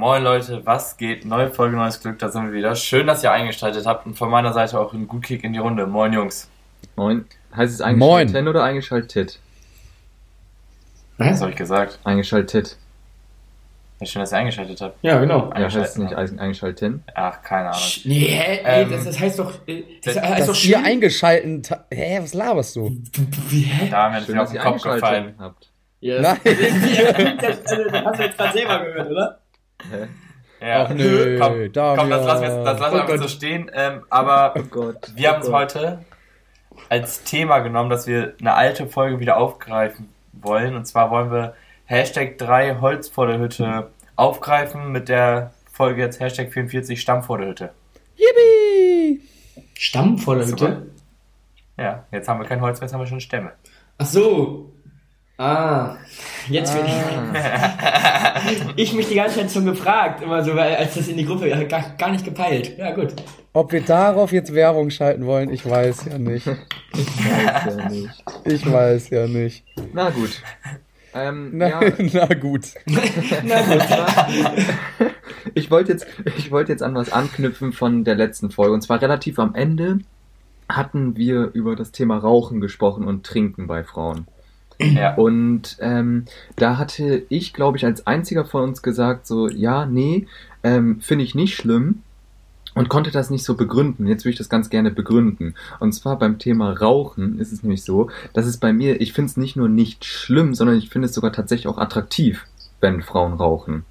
Moin Leute, was geht? Neue Folge, neues Glück, da sind wir wieder. Schön, dass ihr eingeschaltet habt und von meiner Seite auch einen Gut Kick in die Runde. Moin Jungs. Moin. Heißt es Moin. eingeschaltet oder eingeschaltet? Was habe ich gesagt? Eingeschaltet. Ja, schön, dass ihr eingeschaltet habt. Ja, genau. Ja, Eingeschaltet. heißt es nicht ein- eingeschalten? Ach, keine Ahnung. Sch- Nee, hä? Ähm, nee, das, das heißt doch. äh, Das das- heißt doch ihr schön. eingeschalten. ta- Hä, was laberst du? Wie, hä? Da haben wir Schön, ja auf den ihr Kopf gefallen. eingeschaltet habt. Ja, Nein. das, also, das hast du jetzt gerade selber gehört, oder? Hä? Ja. Ach nö, komm, Damian. komm, das lassen wir, das lassen wir Oh einfach so stehen. Ähm, aber Oh Gott. wir haben oh es heute als Thema genommen, dass wir eine alte Folge wieder aufgreifen wollen. Und zwar wollen wir Hashtag 3 Holz vor der Hütte aufgreifen mit der Folge jetzt Hashtag 44 Stamm vor der Hütte. Yippie! Stamm vor der. Hütte? Ja, jetzt haben wir kein Holz mehr, jetzt haben wir schon Stämme. Ach so. Ah, jetzt bin Ah. ich. Ich mich die ganze Zeit schon gefragt, immer so, weil als das in die Gruppe ja, gar, gar nicht gepeilt. Ja, gut. Ob wir darauf jetzt Werbung schalten wollen, ich weiß ja nicht. Weiß ja nicht. Ich weiß ja nicht. Na gut. Ähm, Na, ja, na gut. Na gut. ich wollte jetzt, ich wollte jetzt an was anknüpfen von der letzten Folge. Und zwar relativ am Ende hatten wir über das Thema Rauchen gesprochen und Trinken bei Frauen. Ja. Und ähm, da hatte ich, glaube ich, als einziger von uns gesagt, so, ja, nee, ähm, finde ich nicht schlimm und konnte das nicht so begründen. Jetzt würde ich das ganz gerne begründen. Und zwar beim Thema Rauchen ist es nämlich so, dass es bei mir, ich finde es nicht nur nicht schlimm, sondern ich finde es sogar tatsächlich auch attraktiv, wenn Frauen rauchen.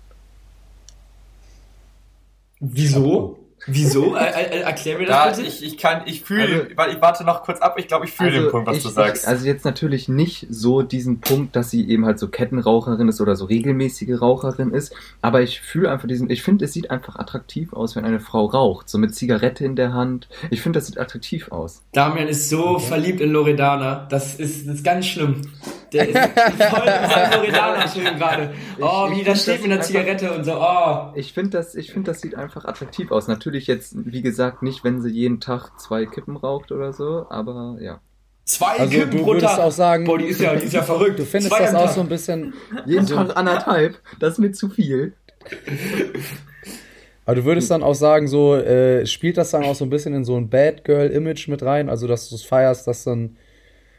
Wieso? Wieso? Äh, äh, erklär mir Da, das bitte. ich, ich kann, ich fühle, Also- ich warte noch kurz ab, ich glaube, ich fühle den Punkt, was ich, du sagst. Ich, also jetzt natürlich nicht so diesen Punkt, dass sie eben halt so Kettenraucherin ist oder so regelmäßige Raucherin ist, aber ich fühle einfach diesen, ich finde, es sieht einfach attraktiv aus, wenn eine Frau raucht, so mit Zigarette in der Hand. Ich finde, das sieht attraktiv aus. Damian ist so verliebt in Loredana. Das ist, das ist ganz schlimm. Der ist voll in seinem Loredana-Film gerade. Oh, Ich- wie ich das steht mit einer Zigarette und so. Oh. Ich finde das, ich finde, das sieht einfach attraktiv aus. Natürlich jetzt, wie gesagt, nicht, wenn sie jeden Tag zwei Kippen raucht oder so, aber ja. Zwei Also Kippen du pro würdest Tag. auch sagen, Boah, die ist ja, die ist ja verrückt. du findest Zwei das auch Tag. so ein bisschen. Jeden Also- Tag anderthalb, das ist mir zu viel. Aber du würdest dann auch sagen, so, äh, spielt das dann auch so ein bisschen in so ein Bad Girl-Image mit rein? Also, dass du es feierst, dass dann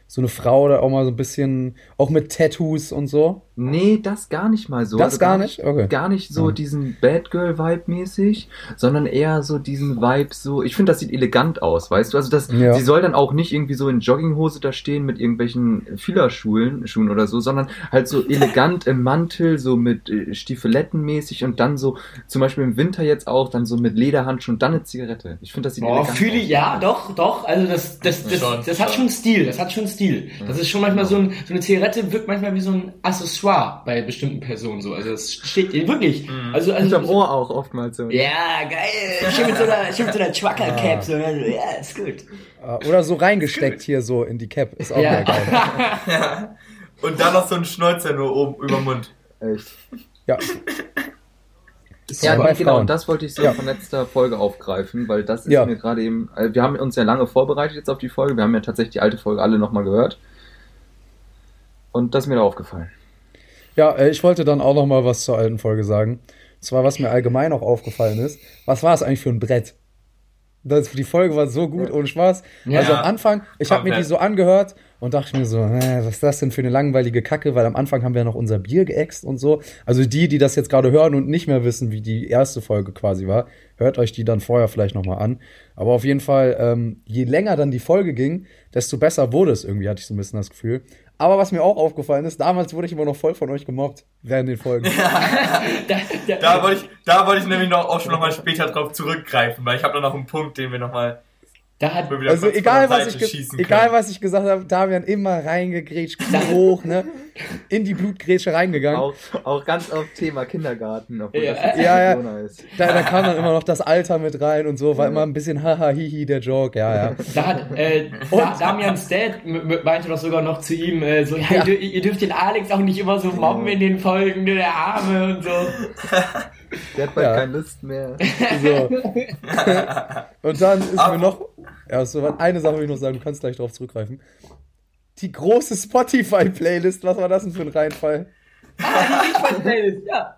so eine Frau da auch mal so ein bisschen, auch mit Tattoos und so? Nee, das gar nicht mal so. Das Also gar nicht? Okay. Gar nicht so Ja. diesen Bad Girl Vibe mäßig, sondern eher so diesen Vibe so, ich finde das sieht elegant aus, weißt du? Also das, Ja. sie soll dann auch nicht irgendwie so in Jogginghose da stehen mit irgendwelchen Fielerschuhen, Schuhen oder so, sondern halt so elegant im Mantel, so mit äh, Stiefeletten mäßig und dann so, zum Beispiel im Winter jetzt auch, dann so mit Lederhandschuhen und dann eine Zigarette. Ich finde das sieht Oh, elegant fühle ich, aus. ja, doch, doch. Also das, das, das, Schon, das hat schon. schon Stil. Das hat schon Stil. Das ist schon manchmal so, ein, so eine Zigarette wirkt manchmal wie so ein Accessoire bei bestimmten Personen so. Also das steht wirklich. Also, also Hinterm Ohr auch oftmals so. Ja, geil. Schön mit so einer, schön mit so einer Trucker-Cap. So, also, ja, ist gut. Äh, Oder so reingesteckt hier so in die Cap. Ist auch Ja. geil. Und dann noch so ein Schnäuzer nur oben über den Mund. Echt. Ja. Ja, genau, Frauen. und das wollte ich so Ja. von letzter Folge aufgreifen, weil das ist Ja. mir gerade eben, äh, wir haben uns ja lange vorbereitet jetzt auf die Folge, wir haben ja tatsächlich die alte Folge alle nochmal gehört. Und das ist mir da aufgefallen. Ja, äh, ich wollte dann auch noch mal was zur alten Folge sagen. Und zwar, was mir allgemein auch aufgefallen ist. Was war es eigentlich für ein Brett? Das, die Folge war so gut, ohne Spaß. Also Ja. am Anfang, ich habe mir die so angehört und dachte mir so, äh, was ist das denn für eine langweilige Kacke? Weil am Anfang haben wir noch unser Bier geäxt und so. Also die, die das jetzt gerade hören und nicht mehr wissen, wie die erste Folge quasi war, hört euch die dann vorher vielleicht noch mal an. Aber auf jeden Fall, ähm, je länger dann die Folge ging, desto besser wurde es irgendwie, hatte ich so ein bisschen das Gefühl. Aber was mir auch aufgefallen ist, damals wurde ich immer noch voll von euch gemobbt während den Folgen. Da, da, Da wollte ich, da wollte ich nämlich noch, auch schon nochmal später drauf zurückgreifen, weil ich habe da noch einen Punkt, den wir nochmal da hat, Also egal was, ich egal was ich gesagt habe, Damian immer reingegrätscht, hoch, ne? In die Blutgrätsche reingegangen. Auch, auch ganz auf Thema Kindergarten, obwohl Ja. das Ja, ja. Corona ist. Da, da kam dann immer noch das Alter mit rein und so, war immer ein bisschen haha hihi der Joke, ja, ja. Da hat äh, da, Damians Dad meinte doch sogar noch zu ihm äh, so, ja, Ja. Ihr, ihr dürft den Alex auch nicht immer so mobben in den Folgen, ne, der Arme und so. Der hat bald Ja. keine Lust mehr. So. Und dann ist Aber- mir noch, ja, so eine Sache will ich noch sagen, du kannst gleich drauf zurückgreifen. Die große Spotify-Playlist, was war das denn für ein Reinfall? Ah, die Liedplaylist, ja.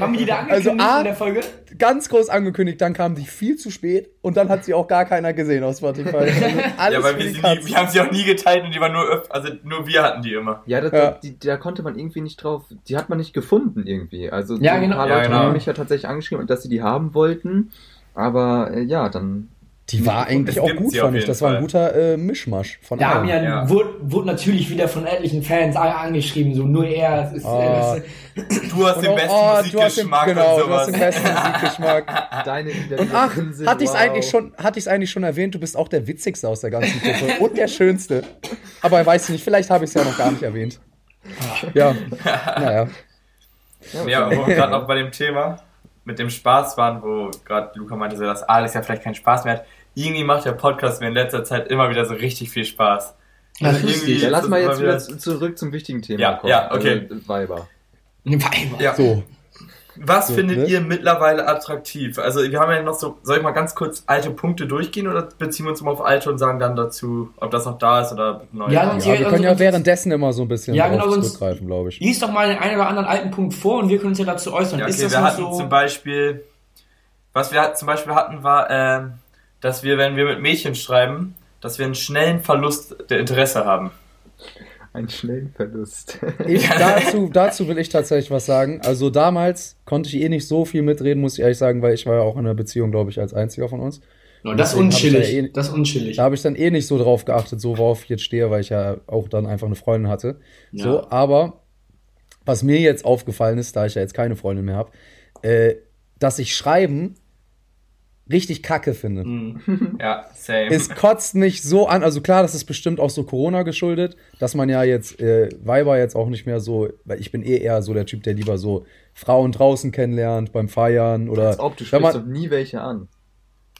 Haben wir die da Also, angekündigt A- in der Folge? Ganz groß angekündigt, dann kam die viel zu spät und dann hat sie auch gar keiner gesehen auf Spotify. Also alles Ja, weil wir, nie, wir haben sie auch nie geteilt und die waren nur, öf- also nur wir hatten die immer. Ja, da, Ja. Die, da konnte man irgendwie nicht drauf, die hat man nicht gefunden irgendwie. Also Ja, so ein genau. paar Ja, Leute genau. haben mich ja tatsächlich angeschrieben, dass sie die haben wollten. Aber äh, ja, dann Die war eigentlich auch gut, fand ich. Das war ein Fall. guter äh, Mischmasch von haben allem. ja, Ja. Wurde, wurde natürlich wieder von etlichen Fans alle angeschrieben, so nur er. Es ist, Ah. äh, Du hast Und den auch, besten oh, den, Musikgeschmack genau, und du hast den besten Musikgeschmack. deine Und ach, Lieder hatte ich es wow. eigentlich schon, hatte ich eigentlich schon erwähnt, du bist auch der witzigste aus der ganzen Gruppe und der schönste. Aber weiß nicht, vielleicht habe ich es ja noch gar nicht erwähnt. Ja, naja. Ja, wir gerade noch bei dem Thema mit dem Spaß waren, wo gerade Luca meinte, so, dass Alex ja vielleicht keinen Spaß mehr hat. Irgendwie macht der Podcast mir in letzter Zeit immer wieder so richtig viel Spaß. Das Also ist irgendwie lustig. Ja, lass das mal jetzt wieder zu- zurück zum wichtigen Thema Ja, kommen. ja, okay. Also, Weiber. Weiber. Ja. So, Was So, findet ne? ihr mittlerweile attraktiv? Also wir haben ja noch so, soll ich mal ganz kurz alte Punkte durchgehen oder beziehen wir uns mal auf alte und sagen dann dazu, ob das noch da ist oder neu? Ja, ja, wir können ja sonst- währenddessen immer so ein bisschen Ja, genau, zurückgreifen, glaube ich. Lies doch mal den einen oder anderen alten Punkt vor und wir können uns ja dazu äußern. Ja, ist okay, das wir hatten so? zum Beispiel, was wir zum Beispiel hatten, war, ähm, dass wir, wenn wir mit Mädchen schreiben, dass wir einen schnellen Verlust der Interesse haben. Ein schnellen Verlust. Ich, dazu, dazu will ich tatsächlich was sagen. Also damals konnte ich eh nicht so viel mitreden, muss ich ehrlich sagen, weil ich war ja auch in einer Beziehung, glaube ich, als einziger von uns. No, das ich unchillig. da eh- das unchillig. Da habe ich dann eh nicht so drauf geachtet, so worauf ich jetzt stehe, weil ich ja auch dann einfach eine Freundin hatte. Ja. So, aber was mir jetzt aufgefallen ist, da ich ja jetzt keine Freundin mehr habe, äh, dass ich Schreiben richtig kacke finde. Mhm. Ja, same. Es kotzt mich so an, also klar, das ist bestimmt auch so Corona geschuldet, dass man ja jetzt äh, Weiber jetzt auch nicht mehr so, weil ich bin eh eher so der Typ, der lieber so Frauen draußen kennenlernt beim Feiern oder Als ob, du sprichst man, doch nie welche an.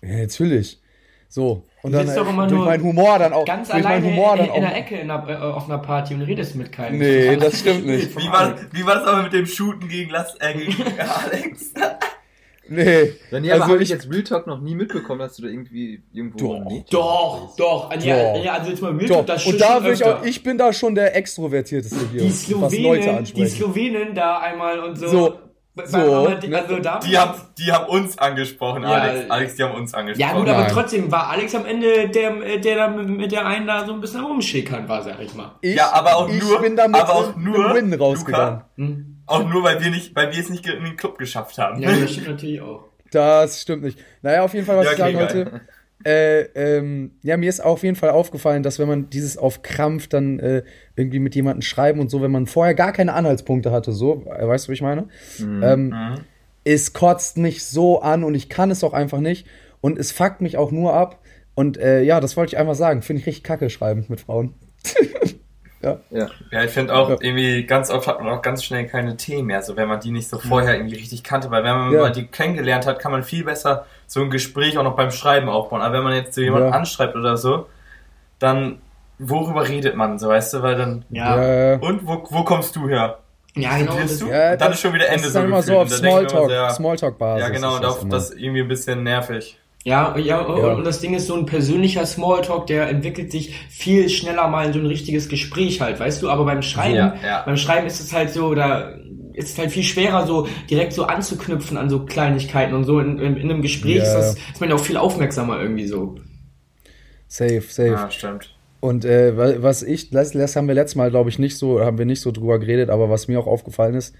ja, natürlich. So und Du dann sitzt doch immer durch nur meinen Humor dann auch Ganz durch alleine Humor in, dann in auch. der Ecke in einer, äh, auf einer Party und redest mit keinem. Nee, das stimmt nicht. wie, war, wie war das aber mit dem Shooten gegen, Las, äh, gegen Alex? Nee. Ja, nee, aber Also habe ich jetzt Real Talk noch nie mitbekommen, dass du da irgendwie irgendwo Doch, Mädchen Doch, bist. doch. Ja, Doch. ja, also jetzt mal Real Doch, Talk, das und da will ich auch, ich bin da schon der Extrovertierteste hier, die was Leute Slowenen, die. Slowenen da einmal und so. So, so, aber die, ne? also da Die haben, die haben uns angesprochen, Ja, Alex. Alex, die haben uns angesprochen. ja gut, aber Nein. trotzdem war Alex am Ende der, der da mit, der einen da so ein bisschen rumschickern war, sag ich mal. ich, ja, aber auch ich nur, bin damit aber auch nur, Win rausgegangen. Luca, Hm? Auch nur, weil wir nicht, weil wir es nicht in den Club geschafft haben. Ja, das stimmt natürlich auch. Das stimmt nicht. Naja, auf jeden Fall, was Ja, ich sagen okay, wollte. Äh, ähm, ja, mir ist auf jeden Fall aufgefallen, dass wenn man dieses auf Krampf dann äh, irgendwie mit jemandem schreiben und so, wenn man vorher gar keine Anhaltspunkte hatte, so, äh, weißt du, wie ich meine? Ähm, Mhm. es kotzt mich so an und ich kann es auch einfach nicht und es fuckt mich auch nur ab. Und äh, ja, das wollte ich einfach sagen. Finde ich richtig kacke schreiben mit Frauen. Ja. Ja, ich finde auch Ja. irgendwie ganz oft hat man auch ganz schnell keine Themen mehr, so wenn man die nicht so vorher irgendwie richtig kannte, weil wenn man Ja. mal die kennengelernt hat, kann man viel besser so ein Gespräch auch noch beim Schreiben aufbauen. Aber wenn man jetzt so jemanden Ja. anschreibt oder so, dann worüber redet man, so weißt du, weil dann Ja, Ja, und wo, wo kommst du her? ja genau. Das, du? Ja, dann das- ist schon wieder das Ende ist dann so immer so auf Smalltalk, ja, Smalltalk-Basis. Ja, genau, das das ist irgendwie ein bisschen nervig. Ja, ja, und, Ja. und das Ding ist so ein persönlicher Smalltalk, der entwickelt sich viel schneller mal in so ein richtiges Gespräch halt, weißt du? Aber beim Schreiben, Ja, ja. beim Schreiben ist es halt so, da ist es halt viel schwerer, so direkt so anzuknüpfen an so Kleinigkeiten und so. In, in, in einem Gespräch Ja. ist, das, ist man ja auch viel aufmerksamer irgendwie so. Safe, safe. Ja, stimmt. Und äh, wa- was ich, das, das haben wir letztes Mal, glaube ich, nicht so, haben wir nicht so drüber geredet, aber was mir auch aufgefallen ist,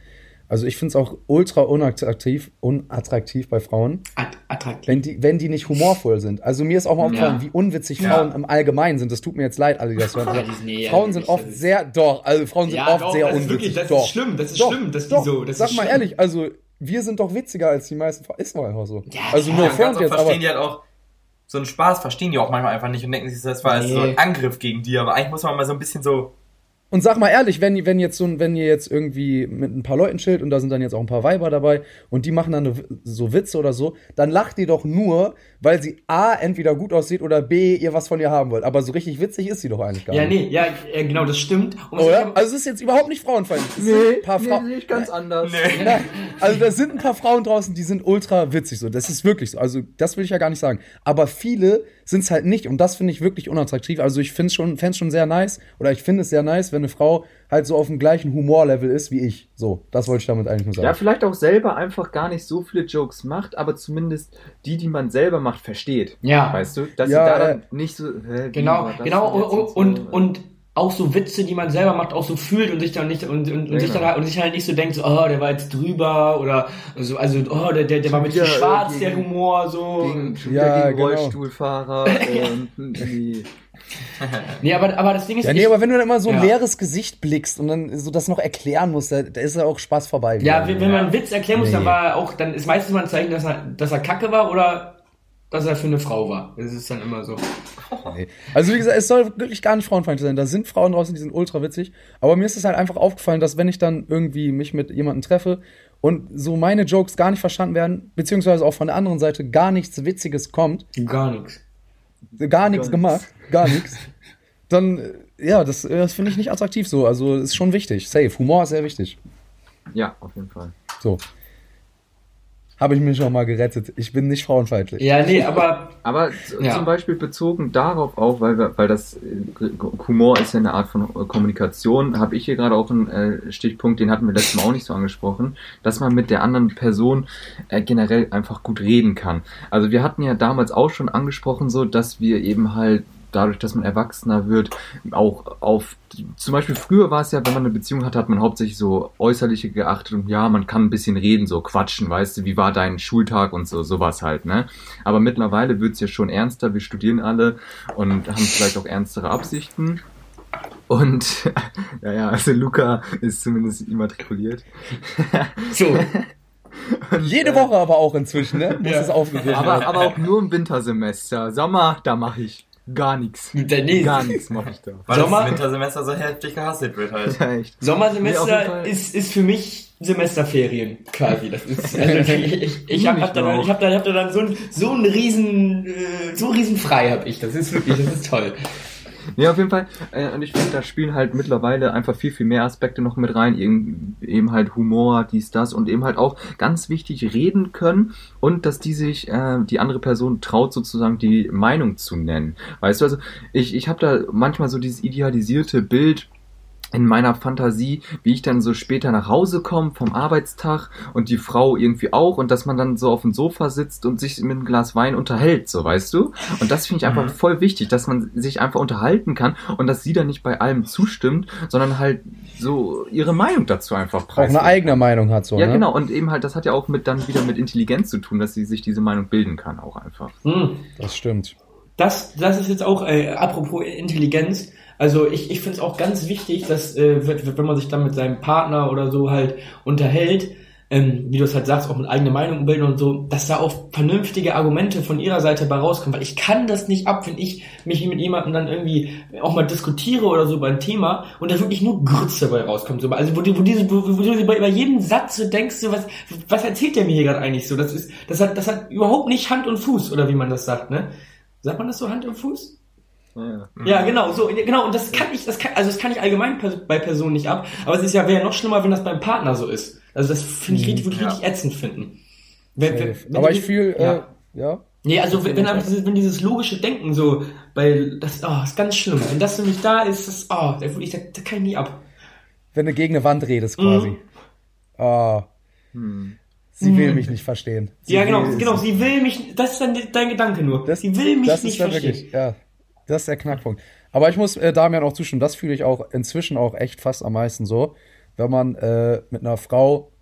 also ich finde es auch ultra unattraktiv, unattraktiv bei Frauen, At attraktiv. wenn die, wenn die nicht humorvoll sind. Also mir ist auch mal aufgefallen, Ja. wie unwitzig Ja. Frauen im Allgemeinen sind. Das tut mir jetzt leid, alle, die das hören. Sind- nee, Frauen sind oft ist- sehr, doch, also Frauen sind Ja, oft doch, sehr das ist unwitzig. wirklich- das ist doch. schlimm, das ist doch, schlimm, dass die doch. so- das Sag ist mal schlimm. ehrlich, also wir sind doch witziger als die meisten Frauen. Ist mal einfach so. Also nur oft jetzt, aber die halt auch so einen Spaß, verstehen die auch manchmal einfach nicht und denken sich, das war als so ein Nee. Angriff gegen die, aber eigentlich muss man mal so ein bisschen so Und sag mal ehrlich, wenn, wenn, jetzt so, ein- wenn ihr jetzt irgendwie mit ein paar Leuten chillt und da sind dann jetzt auch ein paar Weiber dabei und die machen dann eine- so Witze oder so, dann lacht ihr doch nur, weil sie A, entweder gut aussieht oder B, ihr was von ihr haben wollt. Aber so richtig witzig ist sie doch eigentlich gar Ja, nicht. nee, ja, ja, genau, das stimmt. Und Oder? Also es ist jetzt überhaupt nicht frauenfeindlich. Es sind ein paar Frauen. sehe ich ganz anders. Nee. Nein, also da sind ein paar Frauen draußen, die sind ultra witzig so. Das ist wirklich so. Also das will ich ja gar nicht sagen. Aber viele sind es halt nicht und das finde ich wirklich unattraktiv. Also ich finde es schon, fänd's schon sehr nice oder ich finde es sehr nice, wenn eine Frau halt so auf dem gleichen Humorlevel ist wie ich. So, das wollte ich damit eigentlich nur sagen. Ja, vielleicht auch selber einfach gar nicht so viele Jokes macht, aber zumindest die, die man selber macht, versteht. Ja. Weißt du? Dass Ja, sie da äh, dann nicht so. Hä, Genau, genau, und, und, und auch so Witze, die man selber macht, auch so fühlt und sich dann nicht und, und, und Ja, sich dann genau. halt, und sich halt nicht so denkt, so, oh, der war jetzt drüber oder so, also oh, der, der, der war mit zu wieder, schwarz, äh, der gegen- Humor, so. Gegen, Ja, gegen genau. Rollstuhlfahrer und die. Nee, aber, aber das Ding ist, Ja, nee, ich, aber wenn du dann immer so ein Ja. leeres Gesicht blickst und dann so das noch erklären musst, da, da ist ja auch Spaß vorbei. ja, wenn, wenn man einen Witz erklären muss, dann Nee. war er auch, dann ist meistens mal ein Zeichen, dass er, dass er kacke war oder dass er für eine Frau war. Das ist dann immer so. Nee. Also wie gesagt, es soll wirklich gar nicht frauenfeindlich sein. Da sind Frauen draußen, die sind ultra witzig. Aber mir ist es halt einfach aufgefallen, dass wenn ich dann irgendwie mich mit jemandem treffe und so meine Jokes gar nicht verstanden werden, beziehungsweise auch von der anderen Seite gar nichts Witziges kommt, Gar nichts. gar nichts nichts. gemacht, gar nichts, dann, äh, ja, das, äh, das finde ich nicht attraktiv so. Also ist schon wichtig. Safe. Humor ist sehr wichtig. Ja, auf jeden Fall. So. Habe ich mich schon mal gerettet. Ich bin nicht frauenfeindlich. Ja, nee, aber Aber Ja. zum Beispiel bezogen darauf auch, weil, wir, weil das äh, Humor ist ja eine Art von äh, Kommunikation, habe ich hier gerade auch einen äh, Stichpunkt, den hatten wir letztes Mal auch nicht so angesprochen, dass man mit der anderen Person äh, generell einfach gut reden kann. Also wir hatten ja damals auch schon angesprochen, so dass wir eben halt dadurch, dass man erwachsener wird, auch auf, zum Beispiel früher war es ja, wenn man eine Beziehung hatte, hat man hauptsächlich so äußerliche geachtet und ja, man kann ein bisschen reden, so quatschen, weißt du, wie war dein Schultag und so, sowas halt, ne? Aber mittlerweile wird's ja schon ernster, wir studieren alle und haben vielleicht auch ernstere Absichten. Und, ja, ja, also Luca ist zumindest immatrikuliert. so. Jede Woche aber auch inzwischen, ne? Muss Ja. es aufgegriffen Aber, aber auch nur im Wintersemester. Sommer, da mache ich gar nichts. Nee, Gar nichts mache ich da. Weil Sommer- das Wintersemester so heftig gehasselt wird halt. Ja, echt. Nee, Sommersemester Fall. ist, ist für mich Semesterferien quasi. Das ist, also ich ich, ich habe hab da, dann- ich hab da, hab da dann so ein so ein riesen äh, so riesen frei habe ich. Das ist wirklich, das ist toll. Nee, auf jeden Fall. Äh, und ich finde, da spielen halt mittlerweile einfach viel, viel mehr Aspekte noch mit rein. Eben, eben halt Humor, dies, das und eben halt auch ganz wichtig reden können und dass die sich, äh, die andere Person traut sozusagen die Meinung zu nennen. Weißt du, also ich, ich habe da manchmal so dieses idealisierte Bild, in meiner Fantasie, wie ich dann so später nach Hause komme vom Arbeitstag und die Frau irgendwie auch und dass man dann so auf dem Sofa sitzt und sich mit einem Glas Wein unterhält, so weißt du? Und das finde ich einfach Mhm. voll wichtig, dass man sich einfach unterhalten kann und dass sie dann nicht bei allem zustimmt, sondern halt so ihre Meinung dazu einfach Auch preisgibt. eine eigene Meinung hat so, Ja, ne? genau. Und eben halt, das hat ja auch mit dann wieder mit Intelligenz zu tun, dass sie sich diese Meinung bilden kann, auch einfach. Hm. Das stimmt. Das, das ist jetzt auch, äh, apropos Intelligenz, also ich, ich finde es auch ganz wichtig, dass, äh, wenn man sich dann mit seinem Partner oder so halt unterhält, ähm, wie du es halt sagst, auch mit eigener Meinung bilden und so, dass da auch vernünftige Argumente von ihrer Seite bei rauskommen, weil ich kann das nicht ab, wenn ich mich mit jemandem dann irgendwie auch mal diskutiere oder so beim Thema und da wirklich nur Grütze bei rauskommt. So, also wo, wo, diese, wo, wo du bei, bei jedem Satz so denkst, so, was, was erzählt der mir hier gerade eigentlich so? Das ist, das hat, das hat überhaupt nicht Hand und Fuß, oder wie man das sagt, ne? Sagt man das so Hand und Fuß? Ja. Ja, genau, so, genau, und das kann ich, das kann, also das kann ich allgemein bei Personen nicht ab, aber es ist ja, wäre ja noch schlimmer, wenn das beim Partner so ist. Also das finde ich richtig, würde ich Ja. richtig ätzend finden. Wenn, wenn, wenn Aber ich fühle, ja. äh, ja. Nee, also wenn, wenn, dieses, wenn dieses logische Denken so, weil das, oh, ist ganz schlimm. Wenn das nämlich da ist, das, oh, da, wirklich, da, da kann ich nie ab. Wenn du gegen eine Wand redest quasi. Mhm. Ah, Hm. sie Mhm. will mich nicht verstehen. Sie ja, genau, genau, sie will mich, das ist dann dein Gedanke nur. Das- sie will mich das nicht ist dann verstehen. wirklich, ja. Das ist der Knackpunkt. Aber ich muss äh, Damian auch zustimmen, das fühle ich auch inzwischen auch echt fast am meisten so, wenn man äh, mit einer Frau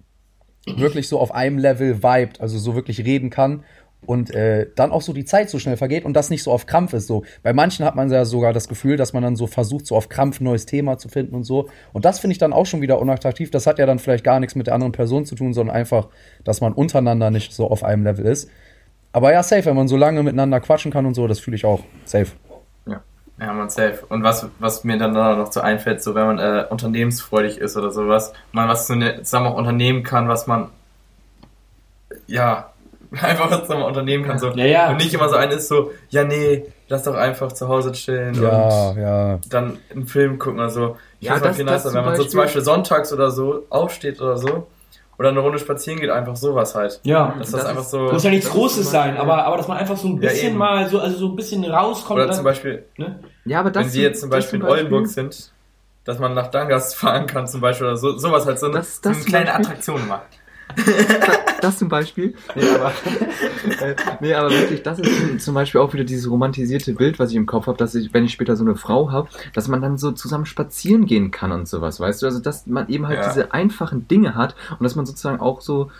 wirklich so auf einem Level vibet, also so wirklich reden kann und äh, dann auch so die Zeit so schnell vergeht und das nicht so auf Krampf ist. So bei manchen hat man ja sogar das Gefühl, dass man dann so versucht, so auf Krampf ein neues Thema zu finden und so. Und das finde ich dann auch schon wieder unattraktiv. Das hat ja dann vielleicht gar nichts mit der anderen Person zu tun, sondern einfach, dass man untereinander nicht so auf einem Level ist. Aber ja, safe, wenn man so lange miteinander quatschen kann und so, das fühle ich auch. Safe. Ja, man safe. Und was, was mir dann noch so einfällt, so wenn man äh, unternehmensfreudig ist oder sowas, man was zu ne, zusammen auch unternehmen kann, was man ja einfach was zusammen unternehmen kann. So. Ja, ja. Und nicht immer so eine ist so, ja nee, lass doch einfach zu Hause chillen Ja, und ja. dann einen Film gucken oder so. Ich Ja, mal das- viel nicer, wenn man so zum Beispiel sonntags oder so aufsteht oder so oder eine Runde spazieren geht, einfach sowas halt. Ja. Dass das, Das einfach ist- so. Muss ja nichts ist Großes zum sein, Beispiel- aber, aber dass man einfach so ein Ja, bisschen eben. mal so, also so ein bisschen rauskommt. Oder dann- zum Beispiel, ne? Ja, aber das wenn wir jetzt zum das Beispiel in Oldenburg sind, dass man nach Dangas fahren kann zum Beispiel oder so, sowas halt so eine, Das- so das eine zum kleine Beispiel- Attraktion macht. Das zum Beispiel. Nee, aber, äh, nee, aber wirklich, das ist zum Beispiel auch wieder dieses romantisierte Bild, was ich im Kopf habe, dass ich, wenn ich später so eine Frau habe, dass man dann so zusammen spazieren gehen kann und sowas, weißt du? Also, dass man eben halt Ja. diese einfachen Dinge hat und dass man sozusagen auch so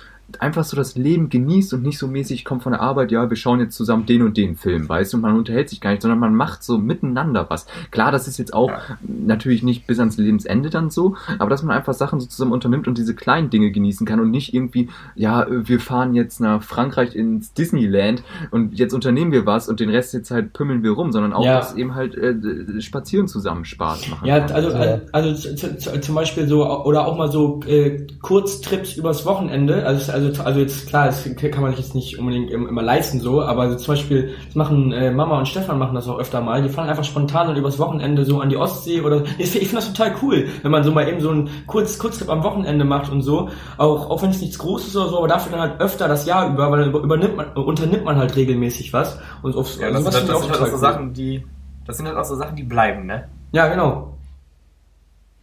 einfach so das Leben genießt und nicht so mäßig kommt von der Arbeit, ja, wir schauen jetzt zusammen den und den Film, weißt du, und man unterhält sich gar nicht, sondern man macht so miteinander was. Klar, das ist jetzt auch Ja. natürlich nicht bis ans Lebensende dann so, aber dass man einfach Sachen so zusammen unternimmt und diese kleinen Dinge genießen kann und nicht irgendwie, ja, wir fahren jetzt nach Frankreich ins Disneyland und jetzt unternehmen wir was und den Rest jetzt halt pümmeln wir rum, sondern auch, Ja. dass eben halt äh, Spazieren zusammen Spaß machen Ja, kann. also, also z- z- zum Beispiel so, oder auch mal so äh, Kurztrips übers Wochenende. Also, also, also jetzt klar, das kann man sich jetzt nicht unbedingt im- immer leisten so, aber zum Beispiel, das machen äh, Mama und Stefan machen das auch öfter mal. Die fahren einfach spontan dann übers Wochenende so an die Ostsee oder ich, ich finde das total cool, wenn man so mal eben so einen Kurz, Kurztrip am Wochenende macht und so. Auch, auch wenn es nichts Großes oder so, aber dafür dann halt öfter das Jahr über, weil dann über- übernimmt man, unternimmt man halt regelmäßig was. Und aufs, Ja, also das, sind, finde das ich sind halt auch so cool. Sachen, die, das sind halt auch so Sachen, die bleiben, ne? Ja, genau.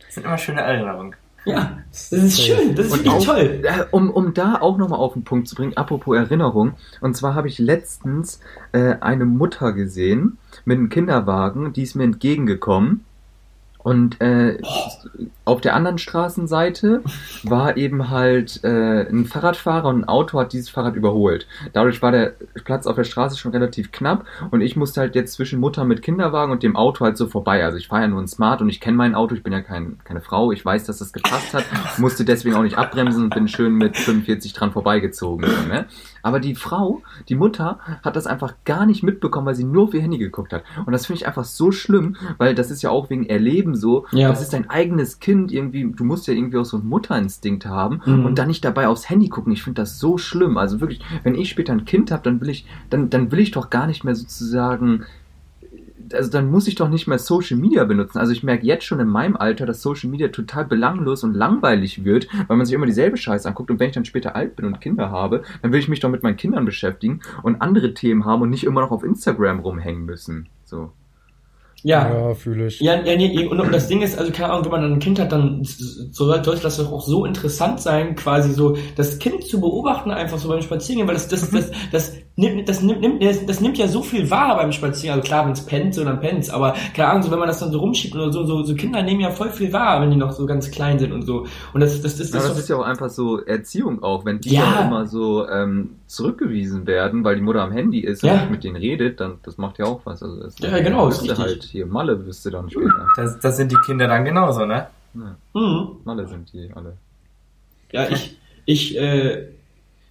Das sind immer schöne Erinnerungen. Ja, das ist schön, das ist Und wirklich auch, toll. äh, um, um da auch nochmal auf den Punkt zu bringen, apropos Erinnerung, und zwar habe ich letztens äh, eine Mutter gesehen mit einem Kinderwagen, die ist mir entgegengekommen. Und äh, auf der anderen Straßenseite war eben halt äh, ein Fahrradfahrer und ein Auto hat dieses Fahrrad überholt. Dadurch war der Platz auf der Straße schon relativ knapp und ich musste halt jetzt zwischen Mutter mit Kinderwagen und dem Auto halt so vorbei. Also ich fahre ja nur ein Smart und ich kenne mein Auto, ich bin ja kein, keine Frau, ich weiß, dass das gepasst hat, musste deswegen auch nicht abbremsen und bin schön mit 45 dran vorbeigezogen. So, ne? Aber die Frau, die Mutter, hat das einfach gar nicht mitbekommen, weil sie nur auf ihr Handy geguckt hat. Und das finde ich einfach so schlimm, weil das ist ja auch wegen Erleben so. Ja. Das ist dein eigenes Kind irgendwie, du musst ja irgendwie auch so einen Mutterinstinkt haben Mhm. und dann nicht dabei aufs Handy gucken. Ich finde das so schlimm. Also wirklich, wenn ich später ein Kind habe, dann will ich, dann, dann will ich doch gar nicht mehr sozusagen also dann muss ich doch nicht mehr Social Media benutzen. Also ich merke jetzt schon in meinem Alter, dass Social Media total belanglos und langweilig wird, weil man sich immer dieselbe Scheiße anguckt. Und wenn ich dann später alt bin und Kinder habe, dann will ich mich doch mit meinen Kindern beschäftigen und andere Themen haben und nicht immer noch auf Instagram rumhängen müssen. So. Ja. Ja, fühle ich. Ja, ja nee, und, und das Ding ist, also keine Ahnung, wenn man dann ein Kind hat, dann so sollte das doch auch so interessant sein, quasi so das Kind zu beobachten, einfach so beim Spazierengehen, weil das, das, das, das, nimmt, das, nimmt, nimmt, das, das nimmt ja so viel wahr beim Spazieren. Also klar, wenn es pennt, so dann pennt's, aber keine Ahnung, so wenn man das dann so rumschiebt oder so, so, so Kinder nehmen ja voll viel wahr, wenn die noch so ganz klein sind und so. Und das, das, das, Ja, das, das ist ja auch einfach so Erziehung auch, wenn die Ja. ja immer so ähm, zurückgewiesen werden, weil die Mutter am Handy ist Ja. und nicht mit denen redet, dann das macht ja auch was. Also das Ja, genau, ist richtig. halt hier Malle wüsste dann später. Das, das sind die Kinder dann genauso, ne? Ja, mhm. Malle sind die alle. Ja, ich, ich äh,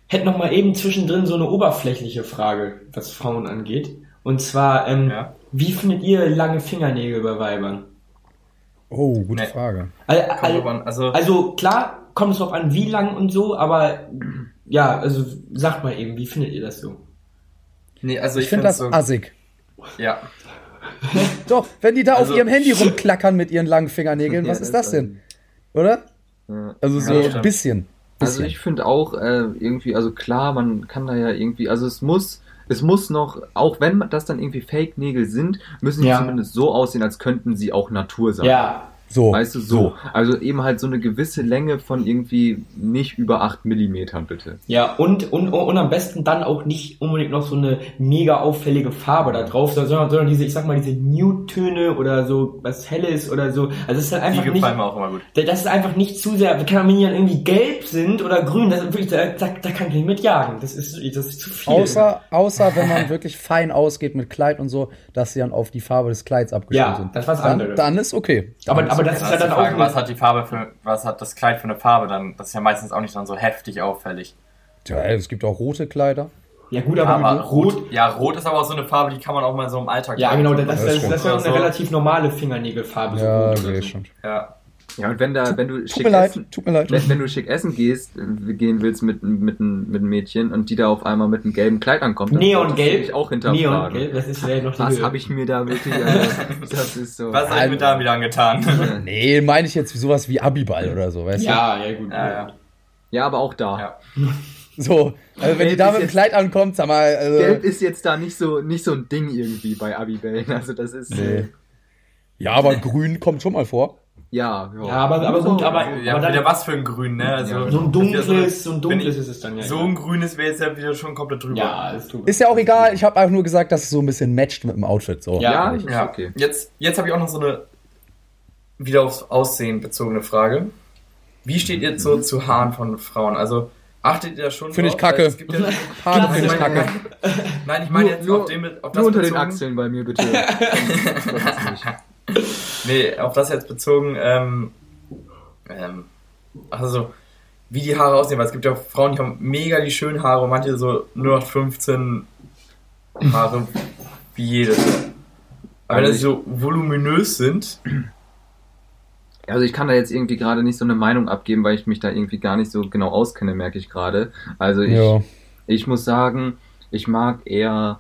hätte noch mal eben zwischendrin so eine oberflächliche Frage, was Frauen angeht. Und zwar, ähm, Ja. wie findet ihr lange Fingernägel bei Weibern? Oh, gute Nee. Frage. Al- Kommt al- drauf an. Also, Also klar, kommt es drauf an, wie lang und so, aber ja, also sagt mal eben, wie findet ihr das so? nee, also Ich, ich, finde das so, assig. Ja. Doch, wenn die da Also- auf ihrem Handy rumklackern mit ihren langen Fingernägeln, was Ja, ist das das denn? Oder? Ja. Also so Ja, ein bisschen. Also ich finde auch äh, irgendwie, also klar, man kann da ja irgendwie, also es muss, es muss noch, auch wenn das dann irgendwie Fake-Nägel sind, müssen die Ja. zumindest so aussehen, als könnten sie auch Natur sein. Ja, so. Weißt du, so. Also eben halt so eine gewisse Länge von irgendwie nicht über 8 Millimetern, bitte. ja, und, und, und am besten dann auch nicht unbedingt noch so eine mega auffällige Farbe da drauf, sondern, sondern diese, ich sag mal, diese Nude-Töne oder so was Helles oder so. Also es ist halt Die einfach nicht. gefallen mir auch immer gut. Das ist einfach nicht zu sehr, wenn die dann irgendwie gelb sind oder grün, das ist wirklich, da, da, da kann ich nicht mitjagen. Das ist, das ist zu viel. Außer, außer wenn man wirklich fein ausgeht mit Kleid und so, dass sie dann auf die Farbe des Kleids abgestimmt Ja, sind. das ist was dann, anderes. Dann ist okay. aber, Dann aber das ist ja dann Frage, auch. was hat die Farbe für, was hat das Kleid für eine Farbe dann? Das ist ja meistens auch nicht dann so heftig auffällig. okay. ja, es gibt auch rote Kleider. ja gut, aber, Aber rot. rot, ja, rot ist aber auch so eine Farbe, die kann man auch mal so im Alltag Ja, genau, das, das, Das das, ist ja eine relativ normale Fingernägelfarbe. so Ja, oder okay, stimmt. Ja. Ja, und wenn da, wenn du Tut schick mir leid, essen, tut mir leid. wenn, wenn du schick essen gehst, äh, gehen willst mit, mit, mit einem Mädchen und die da auf einmal mit einem gelben Kleid ankommt, dann du Neongelb. dich auch hinterfragen. Neongelb, das ist ja noch die Was habe ich mir da wirklich, äh, das ist so. Was habe ich mir da wieder angetan? Nee, meine ich jetzt sowas wie Abiball oder so, weißt Ja, ja, gut. ja, ja. Ja, aber auch da. Ja. du? So, also wenn die Gelb da ist mit dem jetzt- Kleid ankommt, sag mal, also, Gelb ist jetzt da nicht so, nicht so ein Ding irgendwie bei Abibellen. Also das ist. Nee. Ja, aber grün kommt schon mal vor. Ja, Ja, aber, aber gut, aber, Ja, aber wieder dann, was für ein Grün, ne? Also, Ja, so ein das ist ja dunkles, so ein dunkles ich- ist es dann ja. So ein grünes wäre jetzt ja wieder schon komplett drüber. ja, tut Ist ja auch egal, ich habe einfach nur gesagt, dass es so ein bisschen matcht mit dem Outfit. So. Ja. Ja, ist Ja, okay. Jetzt, jetzt habe ich auch noch so eine wieder aufs Aussehen bezogene Frage. Wie steht ihr so zu Haaren von Frauen? Also achtet ihr da schon Finde ich kacke. Ja, Haare finde ich kacke. Nein, ich meine Nur- jetzt nur- auf, dem, auf das Nur unter den bezogen. Achseln bei mir, bitte. Nee, auf das jetzt bezogen, ähm, ähm, also wie die Haare aussehen, weil es gibt ja Frauen, die haben mega die schönen Haare und manche so nur noch 15 Haare wie jedes. Aber wenn sie so voluminös sind, Also ich kann da jetzt irgendwie gerade nicht so eine Meinung abgeben, weil ich mich da irgendwie gar nicht so genau auskenne, merke ich gerade. Also ich, Ja. ich muss sagen, ich mag eher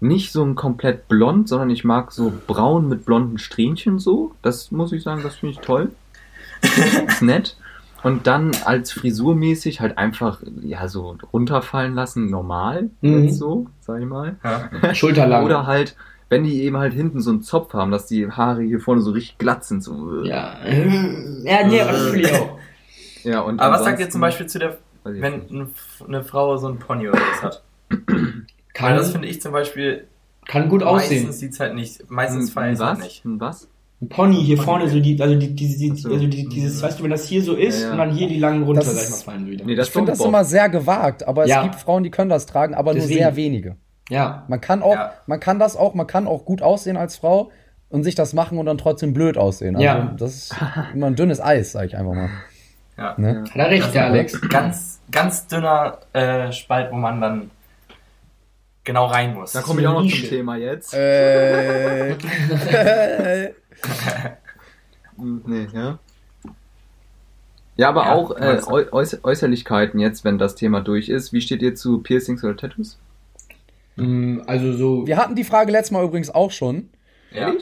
nicht so ein komplett blond, sondern ich mag so braun mit blonden Strähnchen so. Das muss ich sagen, das finde ich toll. ist nett. Und dann als frisurmäßig halt einfach, ja, so runterfallen lassen, normal, Mhm. so, sag ich mal. ja, Schulterlang. Oder halt, wenn die eben halt hinten so einen Zopf haben, dass die Haare hier vorne so richtig glatt sind. So. ja. Ja, nee, aber das fühle ich auch. ja und aber was sagt ihr zum Beispiel zu der, wenn eine Frau so ein Pony oder was hat? Weil Kann, das finde ich zum Beispiel, kann gut aussehen. meistens sieht's halt nicht, meistens ein es halt was? nicht. Ein was? Ein Pony hier vorne, so die, also die, die, die, so. also die, dieses, weißt du, wenn das hier so ist Ja, ja. und dann hier die langen runter, Das sag ich mal, fallen wieder. Nee, das Ich finde das immer sehr gewagt, aber es Ja. gibt Frauen, die können das tragen, aber nur Deswegen. sehr wenige. ja. Man kann auch, Ja. man kann das auch, man kann auch gut aussehen als Frau und sich das machen und dann trotzdem blöd aussehen. Also Ja. das ist immer ein dünnes Eis, sag ich einfach mal. Ja. Ne? Hat er recht, der Alex. Ganz, ganz dünner äh, Spalt, wo man dann genau rein muss. Da komme ich auch noch Nische. zum Thema jetzt. Äh, Hm, Nee, ja. Ja, aber Ja, auch äh, Äuß Äußerlichkeiten jetzt, wenn das Thema durch ist. Wie steht ihr zu Piercings oder Tattoos? Mm, Also so. wir hatten die Frage letztes Mal übrigens auch schon. ja.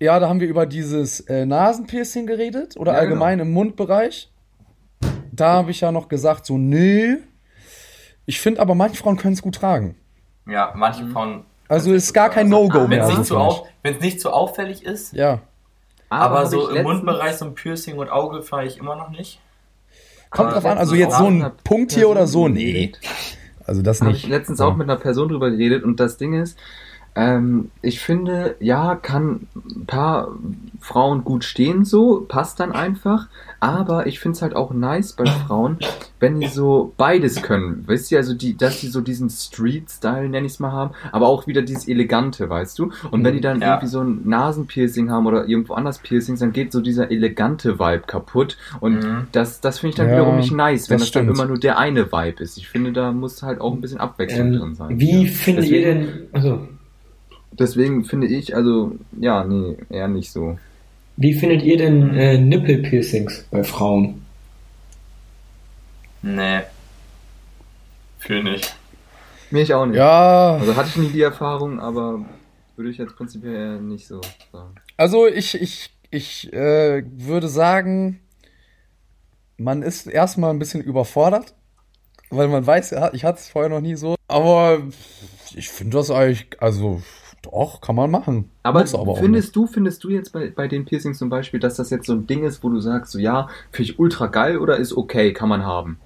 Ja, da haben wir über dieses äh, Nasenpiercing geredet oder Ja, allgemein im Mundbereich. Da habe ich ja noch gesagt, so, nee. Ich finde aber, manche Frauen können es gut tragen. Ja, manche Frauen. Also ist gar kein No-Go Wenn mehr. es also nicht, wenn's nicht zu auffällig ist, Ja. aber, hab so im Mundbereich so ein Piercing und Auge fahre ich immer noch nicht. Kommt Aber drauf an, also jetzt so ein Punkt hier oder so, nee. Also das Habe ich nicht. letztens Ja. auch mit einer Person drüber geredet und das Ding ist, ähm, ich finde, ja, kann ein paar Frauen gut stehen so, passt dann einfach, aber ich finde es halt auch nice bei Frauen, wenn die so beides können, weißt du, also die, dass die so diesen Street-Style, nenn ich es mal, haben, aber auch wieder dieses Elegante, weißt du, und wenn die dann Ja. irgendwie so ein Nasenpiercing haben oder irgendwo anders Piercings, dann geht so dieser elegante Vibe kaputt und Mhm. das, das finde ich dann Ja, wiederum nicht nice, wenn das das, dann immer nur der eine Vibe ist. Ich finde, da muss halt auch ein bisschen Abwechslung drin Ähm, sein. wie Ja. findet deswegen, ihr denn, also, Deswegen finde ich, also, ja, nee, eher nicht so. wie findet ihr denn äh, Nippelpiercings bei Frauen? Nee. Fühl nicht. Mir ich auch nicht. Ja, Also hatte ich nie die Erfahrung, aber würde ich jetzt prinzipiell eher nicht so sagen. also ich, ich, ich äh, würde sagen, man ist erstmal ein bisschen überfordert, weil man weiß, ich hatte es vorher noch nie so. Aber ich finde das eigentlich, also doch, kann man machen. Aber, aber findest du, findest du jetzt bei, bei den Piercings zum Beispiel, dass das jetzt so ein Ding ist, wo du sagst, so ja, finde ich ultra geil oder ist okay, kann man haben?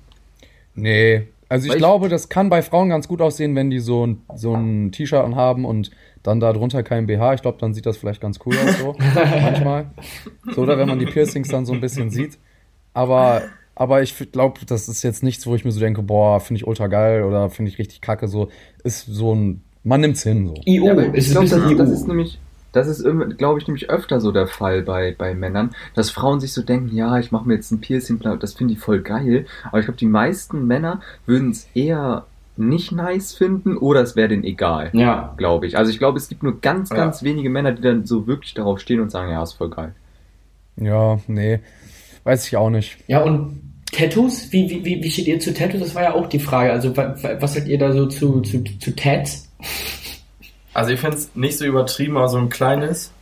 Nee. Also ich ich- glaube, das kann bei Frauen ganz gut aussehen, wenn die so ein, so ein T-Shirt anhaben und dann da drunter kein BH. Ich glaube, dann sieht das vielleicht ganz cool aus so. manchmal. So, oder wenn man die Piercings dann so ein bisschen sieht. Aber, aber ich glaube, das ist jetzt nichts, wo ich mir so denke, boah, finde ich ultra geil oder finde ich richtig kacke. So, ist so ein, man nimmt's hin so. IO, Ja, ist glaube, das, das ist nämlich, das ist, glaube ich, nämlich öfter so der Fall bei, bei Männern, dass Frauen sich so denken, ja, ich mache mir jetzt ein Piercing, das finde ich voll geil. Aber ich glaube, die meisten Männer würden es eher nicht nice finden oder es wäre denen egal, ja. glaube ich. Also ich glaube, es gibt nur ganz, Ja. ganz wenige Männer, die dann so wirklich darauf stehen und sagen, ja, ist voll geil. Ja, nee. Weiß ich auch nicht. Ja, und Tattoos? Wie, wie, wie, steht ihr zu Tattoos? Das war ja auch die Frage. Also, wa, wa, was sagt ihr da so zu, zu, zu Tats? Also ich finde es nicht so übertrieben, aber so ein kleines.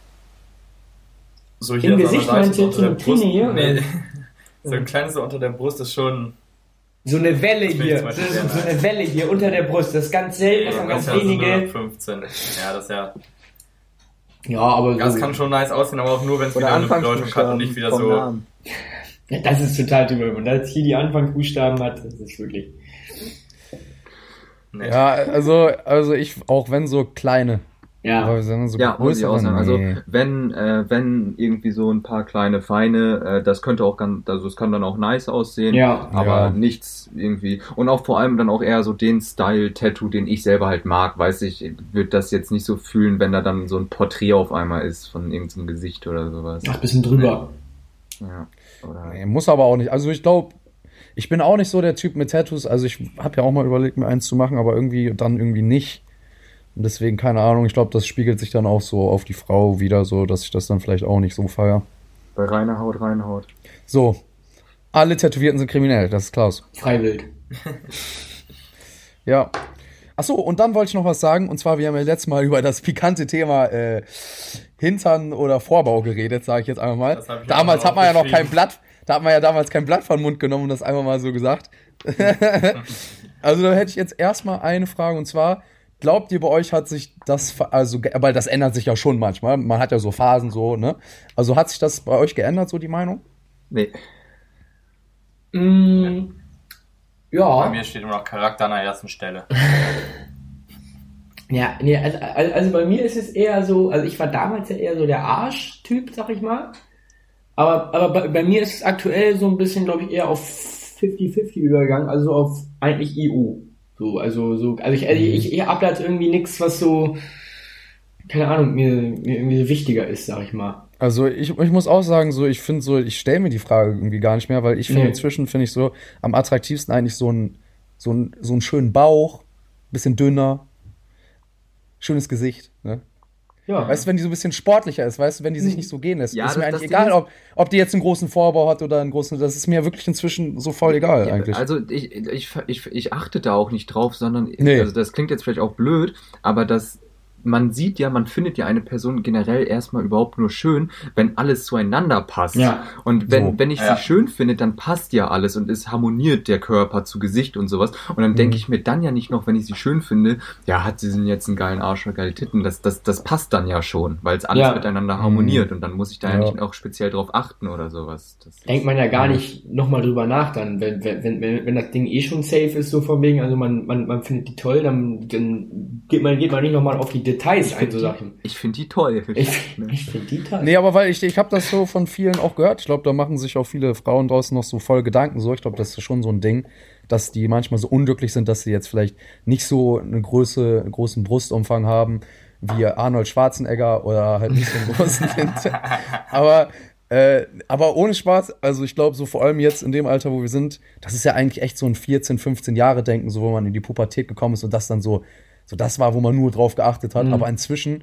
So Im an der Gesicht Seite, meinst du so jetzt unter so der eine Brust. Hier, Nee. So ein kleines so unter der Brust ist schon. So eine Welle Das hier. So, so, eine Welle hier unter der Brust. Das ist ganz selten, das haben ganz ja wenige. 15. Ja, das ist ja. Ja, aber Das so, kann schon nice aussehen, aber auch nur, wenn es wieder eine Bedeutung hat und nicht wieder so. Ja, das ist total typisch. Wenn man das hier die Anfangsbuchstaben hat, das ist wirklich. Nee. Ja, also, also ich, auch wenn so kleine. Ja. Aber so Ja, muss ich auch sagen. Also nee. wenn, äh, wenn irgendwie so ein paar kleine Feine, äh, das könnte auch ganz, also es kann dann auch nice aussehen. Ja. Aber Ja. nichts irgendwie. Und auch vor allem dann auch eher so den Style-Tattoo, den ich selber halt mag. Weiß ich, würde das jetzt nicht so fühlen, wenn da dann so ein Porträt auf einmal ist von irgendeinem Gesicht oder sowas. Ach, bisschen drüber. Ja. Oder Nee, muss aber auch nicht. Also ich glaube, ich bin auch nicht so der Typ mit Tattoos. Also ich habe ja auch mal überlegt, mir eins zu machen, aber irgendwie dann irgendwie nicht. Und deswegen, keine Ahnung, ich glaube, das spiegelt sich dann auch so auf die Frau wieder, so dass ich das dann vielleicht auch nicht so feier. bei reiner Haut, reine Haut. So. Alle Tätowierten sind kriminell, das ist klar. Freiwild. Ja. Achso, und dann wollte ich noch was sagen. Und zwar, wir haben ja letztes Mal über das pikante Thema äh, Hintern oder Vorbau geredet, sage ich jetzt einfach mal. Damals hat man ja noch kein. Blatt, da hat man ja damals kein Blatt vom Mund genommen und das einfach mal so gesagt. also da hätte ich jetzt erstmal eine Frage und zwar, glaubt ihr bei euch hat sich das, also, weil das ändert sich ja schon manchmal, man hat ja so Phasen so, ne? Also hat sich das bei euch geändert, so die Meinung? Nee. Mm, Bei ja. mir steht immer noch Charakter an der ersten Stelle. Ja, nee, also, also also bei mir ist es eher so, also ich war damals ja eher so der Arsch-Typ, sag ich mal. Aber, aber bei, bei mir ist es aktuell so ein bisschen, glaube ich, eher auf 50-50 übergegangen, also so auf eigentlich EU. So, also so, also ich, also ich, ich hab da jetzt irgendwie nichts, was so, keine Ahnung, mir, mir irgendwie wichtiger ist, sag ich mal. Also ich, ich muss auch sagen, so ich finde so, ich stelle mir die Frage irgendwie gar nicht mehr, weil ich finde Nee. inzwischen finde ich so am attraktivsten eigentlich so ein so ein so einen schönen Bauch, bisschen dünner, schönes Gesicht, ne? Ja. Weißt du, wenn die so ein bisschen sportlicher ist, weißt du, wenn die sich nicht so gehen lässt, Ja, ist mir das- eigentlich das Ding egal, ob, ob die jetzt einen großen Vorbau hat oder einen großen, das ist mir wirklich inzwischen so voll egal Ja, eigentlich. Also ich, ich, ich, ich achte da auch nicht drauf, sondern Nee. also das klingt jetzt vielleicht auch blöd, aber das man sieht ja, man findet ja eine Person generell erstmal überhaupt nur schön, wenn alles zueinander passt. Ja. Und wenn, So. wenn ich Ja. sie schön finde, dann passt ja alles und es harmoniert der Körper zu Gesicht und sowas. Und dann Mhm. denke ich mir dann ja nicht noch, wenn ich sie schön finde, ja, hat sie denn jetzt einen geilen Arsch oder geile Titten. Das, das, das passt dann ja schon, weil es alles Ja. miteinander harmoniert und dann muss ich da ja, Ja. nicht auch speziell drauf achten oder sowas. Das denkt man ja gar nicht nochmal drüber nach dann, wenn, wenn, wenn, wenn wenn das Ding eh schon safe ist, so von wegen, also man, man, man findet die toll, dann, dann geht man, geht man nicht nochmal auf die Details ein, so Sachen. Ich finde die toll. Ich, ich finde die toll. Nee, aber weil ich, ich habe das so von vielen auch gehört. Ich glaube, da machen sich auch viele Frauen draußen noch so voll Gedanken. So, ich glaube, das ist schon so ein Ding, dass die manchmal so unglücklich sind, dass sie jetzt vielleicht nicht so eine Größe, einen großen Brustumfang haben wie Arnold Schwarzenegger oder halt nicht so einen großen Hintern. Aber äh, aber ohne Spaß, also ich glaube, so vor allem jetzt in dem Alter, wo wir sind, das ist ja eigentlich echt so ein 14, 15 Jahre Denken, so wo man in die Pubertät gekommen ist und das dann so, so das war, wo man nur drauf geachtet hat. Mhm. Aber inzwischen,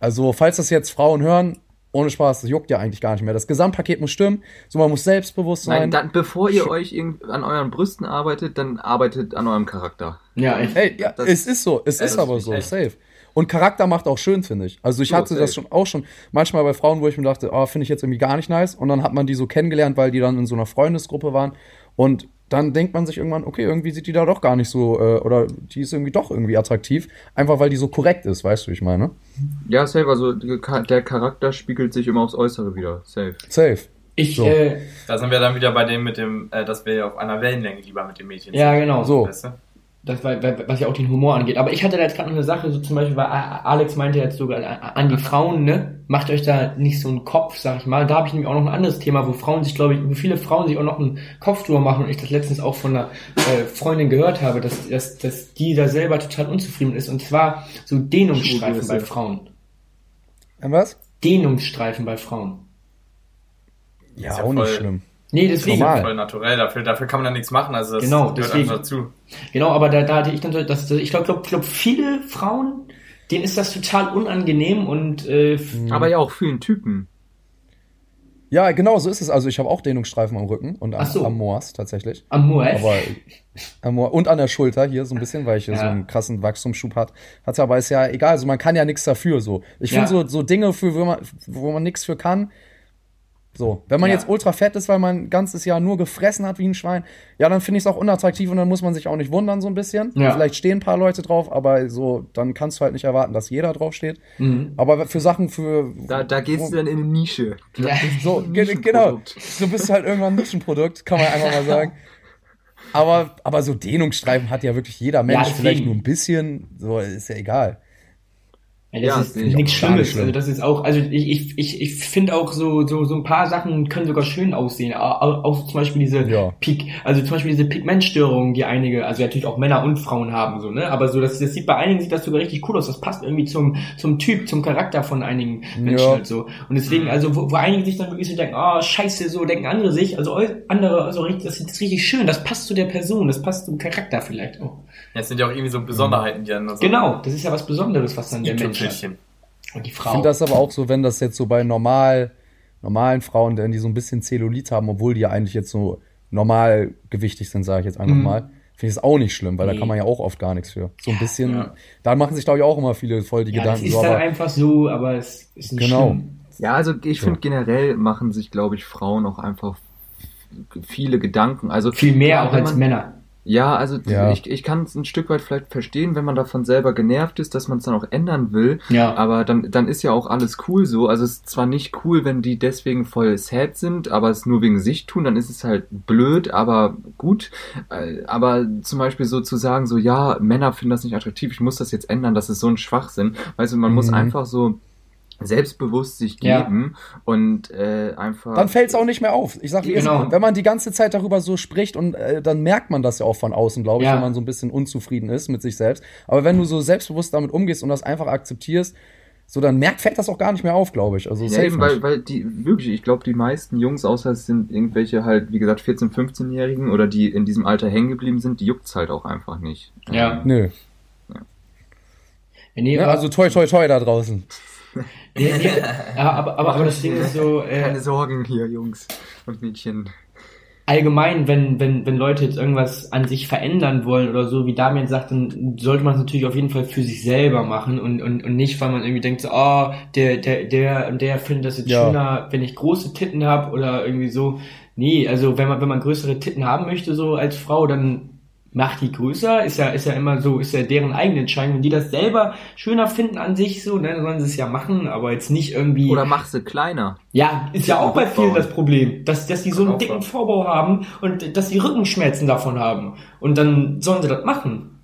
also, falls das jetzt Frauen hören, ohne Spaß, das juckt ja eigentlich gar nicht mehr. Das Gesamtpaket muss stimmen, so man muss selbstbewusst sein. Nein, dann, bevor ihr euch irgend- an euren Brüsten arbeitet, dann arbeitet an eurem Charakter. Ja, echt. Ey, ja, Das- es ist so, es das ist aber so, echt. safe. Und Charakter macht auch schön, finde ich. Also ich So, hatte das safe. schon auch schon manchmal bei Frauen, wo ich mir dachte, oh, finde ich jetzt irgendwie gar nicht nice. Und dann hat man die so kennengelernt, weil die dann in so einer Freundesgruppe waren. Und dann denkt man sich irgendwann, okay, irgendwie sieht die da doch gar nicht so, äh, oder die ist irgendwie doch irgendwie attraktiv. Einfach weil die so korrekt ist, weißt du, wie ich meine? Ja, safe, also der Charakter spiegelt sich immer aufs Äußere wieder. Safe. Safe. Ich, So. äh, Da sind wir dann wieder bei dem mit dem, äh, dass wir ja auf einer Wellenlänge lieber mit dem Mädchen ja, sind. genau. So. Weißt du? Das war, was ja auch den Humor angeht. Aber ich hatte da jetzt gerade noch eine Sache, so zum Beispiel, weil Alex meinte jetzt sogar an die Frauen, ne? Macht euch da nicht so einen Kopf, sag ich mal. Da habe ich nämlich auch noch ein anderes Thema, wo Frauen sich, glaube ich, wo viele Frauen sich auch noch einen Kopf drüber machen und ich das letztens auch von einer äh, Freundin gehört habe, dass, dass, dass die da selber total unzufrieden ist. Und zwar so Dehnungsstreifen bei Frauen. Was? Dehnungsstreifen bei Frauen. Ja, ja auch nicht voll- schlimm. Nee, deswegen. Normal. Voll naturell, dafür, dafür kann man dann nichts machen. Also das Genau, gehört deswegen. einfach dazu. Genau, aber da, da hatte ich dann so, dass ich glaube, glaub, glaub, viele Frauen, denen ist das total unangenehm und äh, Mhm. Aber ja auch vielen Typen. Ja, genau, so ist es. Also ich habe auch Dehnungsstreifen am Rücken und am, so. am Moas tatsächlich. am Moes. Aber am und an der Schulter hier so ein bisschen, weil ich hier Ja. so einen krassen Wachstumsschub hat. Hat's aber ist ja egal, also man kann ja nichts dafür so. Ich Ja. finde so so Dinge für wo man wo man nichts für kann, So, wenn man Ja. jetzt ultra fett ist, weil man ein ganzes Jahr nur gefressen hat wie ein Schwein, ja, dann finde ich es auch unattraktiv und dann muss man sich auch nicht wundern so ein bisschen. Ja. Vielleicht stehen ein paar Leute drauf, aber so, dann kannst du halt nicht erwarten, dass jeder drauf steht. Mhm. Aber für Sachen, für Da, da gehst du dann in eine Nische. Ja. so, genau, so bist du halt irgendwann ein Nischenprodukt, kann man einfach mal sagen. Aber, aber so Dehnungsstreifen hat ja wirklich jeder Mensch, vielleicht nur ein bisschen, so ist ja egal. Ja, das Ja, ist nichts Schlimmes. schlimm. Also das ist auch, also ich, ich, ich, ich finde auch so, so, so ein paar Sachen können sogar schön aussehen. Auch, auch zum Beispiel diese Ja. Pig, also zum Beispiel diese Pigmentstörungen, die einige, also natürlich auch Männer und Frauen haben, so, ne? Aber so, das, das sieht bei einigen sieht das sogar richtig cool aus. Das passt irgendwie zum, zum Typ, zum Charakter von einigen Menschen Ja. halt so. Und deswegen, also, wo, wo einige sich dann wirklich so denken, oh, scheiße, so denken andere sich, also andere, also richtig, das ist richtig schön, das passt zu der Person, das passt zum Charakter vielleicht auch. Ja, es sind ja auch irgendwie so Besonderheiten, die dann so Genau, das ist ja was Besonderes, was dann der Mensch i-Tüpfelchen. Und die Ich Frau. finde das aber auch so, wenn das jetzt so bei normal, normalen Frauen, denn die so ein bisschen Zellulit haben, obwohl die ja eigentlich jetzt so normal gewichtig sind, sage ich jetzt einfach Mhm. mal, finde ich es auch nicht schlimm, weil da Nee. kann man ja auch oft gar nichts für. So ein bisschen, ja. da machen sich glaube ich auch immer viele voll die ja, Gedanken. das ist So, dann aber einfach so, aber es ist nicht Genau. schlimm. Ja, also ich Ja. finde generell machen sich, glaube ich, Frauen auch einfach viele Gedanken. Also Viel mehr klar, auch als man, Männer. Ja, also Ja. ich, ich kann es ein Stück weit vielleicht verstehen, wenn man davon selber genervt ist, dass man es dann auch ändern will. Ja. Aber dann, dann ist ja auch alles cool so. Also es ist zwar nicht cool, wenn die deswegen voll sad sind, aber es nur wegen sich tun, dann ist es halt blöd, aber gut. Äh, Aber zum Beispiel so zu sagen, so ja, Männer finden das nicht attraktiv, ich muss das jetzt ändern, das ist so ein Schwachsinn. Weißt du, man muss Mhm. einfach so selbstbewusst sich Ja. geben und äh, einfach. dann fällt es auch nicht mehr auf. Ich sag, Genau. wenn man die ganze Zeit darüber so spricht und äh, dann merkt man das ja auch von außen, glaube ich, Ja. wenn man so ein bisschen unzufrieden ist mit sich selbst. Aber wenn du so selbstbewusst damit umgehst und das einfach akzeptierst, so dann merkt, fällt das auch gar nicht mehr auf, glaube ich. Also Ja, eben, weil, weil die, wirklich, ich glaube, die meisten Jungs, außer es sind irgendwelche halt, wie gesagt, 14-, 15-Jährigen oder die in diesem Alter hängen geblieben sind, die juckt's halt auch einfach nicht. Ja. Nö. Ja, nee, Ja, aber, also toi toi toi da draußen. Nee, nee, ja, aber, aber, aber das Ding ist so, Keine äh, Sorgen hier, Jungs und Mädchen. allgemein, wenn, wenn, wenn Leute jetzt irgendwas an sich verändern wollen oder so, wie Damian sagt, dann sollte man es natürlich auf jeden Fall für sich selber machen und, und, und nicht, weil man irgendwie denkt, so, oh, der, der, der, und der findet das jetzt Ja. schöner, wenn ich große Titten habe oder irgendwie so. Nee, also wenn man, wenn man größere Titten haben möchte, so als Frau, dann macht die größer, ist ja, ist ja immer so, ist ja deren eigene Entscheidung. Wenn die das selber schöner finden an sich so, ne, dann sollen sie es ja machen, aber jetzt nicht irgendwie. Oder mach sie kleiner. Ja, ist ja auch bei vielen das Problem, dass, dass die so einen dicken. Vorbau haben und dass die Rückenschmerzen davon haben. Und dann sollen sie das machen.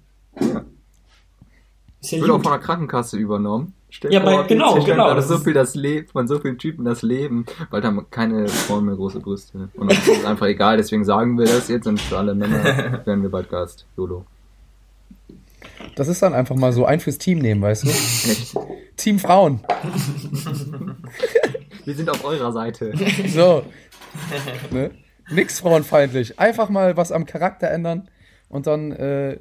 Ist ja Wird auch von der Krankenkasse übernommen. Stell Ja, vor, genau, genau, das so viel das Leben, von so vielen Typen das Leben, weil da haben keine Frauen mehr große Brüste. Und uns ist es einfach egal, deswegen sagen wir das jetzt und für alle Männer werden wir bald Gast. YOLO. Das ist dann einfach mal so ein fürs Team nehmen, weißt du? Echt. Team Frauen. Wir sind auf eurer Seite. So. ne? Nix frauenfeindlich. Einfach mal was am Charakter ändern und dann, äh,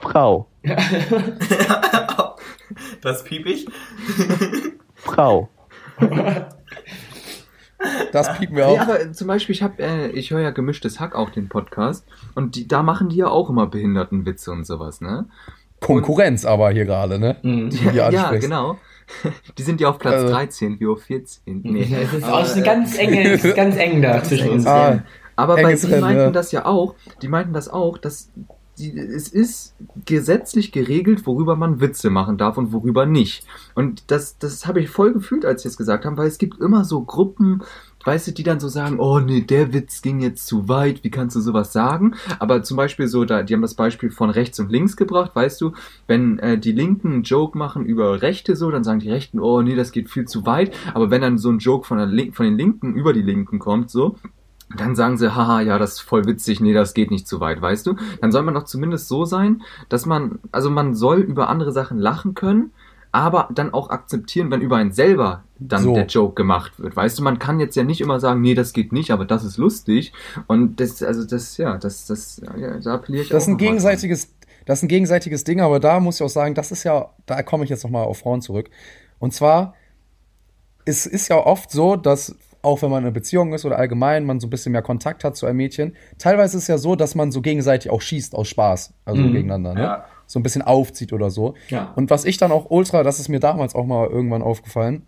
Frau. Das piep ich. Frau. das piepen wir auch. aber zum Beispiel, ich hab, äh, ich höre ja gemischtes Hack auch den Podcast und die, da machen die ja auch immer Behindertenwitze und sowas, ne? Konkurrenz aber hier gerade, ne? Mhm. Ja, ansprichst. genau. Die sind ja auf Platz Also- 13, wir auf 14. Nee. Ja, es ist Aber, auch eine äh, ganz enge, es ist ganz eng da zwischen uns. Ah, Aber bei die meinten ja. das ja auch, die meinten das auch, dass die, es ist gesetzlich geregelt, worüber man Witze machen darf und worüber nicht. Und das, das habe ich voll gefühlt, als sie es gesagt haben, weil es gibt immer so Gruppen, weißt du, die dann so sagen, oh nee, der Witz ging jetzt zu weit, wie kannst du sowas sagen? Aber zum Beispiel so, da, die haben das Beispiel von rechts und links gebracht, weißt du, wenn äh, die Linken einen Joke machen über Rechte so, dann sagen die Rechten, oh nee, das geht viel zu weit. Aber wenn dann so ein Joke von, der Link von den Linken über die Linken kommt, so, dann sagen sie, haha, ja, das ist voll witzig, nee, das geht nicht zu weit, weißt du? Dann soll man doch zumindest so sein, dass man, also man soll über andere Sachen lachen können, aber dann auch akzeptieren, wenn über einen selber dann So. der Joke gemacht wird. Weißt du, man kann jetzt ja nicht immer sagen, nee, das geht nicht, aber das ist lustig. Und das, also das, ja, das, das, ja, da appelliere ich Das ist auch ein mal dran. gegenseitiges, das ist ein gegenseitiges Ding, aber da muss ich auch sagen, das ist ja, da komme ich jetzt nochmal auf Frauen zurück. Und zwar, es ist ja oft so, dass auch wenn man in einer Beziehung ist oder allgemein man so ein bisschen mehr Kontakt hat zu einem Mädchen, teilweise ist es ja so, dass man so gegenseitig auch schießt aus Spaß, also Mhm. gegeneinander, ne? Ja. So ein bisschen aufzieht oder so. Ja. Und was ich dann auch ultra, das ist mir damals auch mal irgendwann aufgefallen,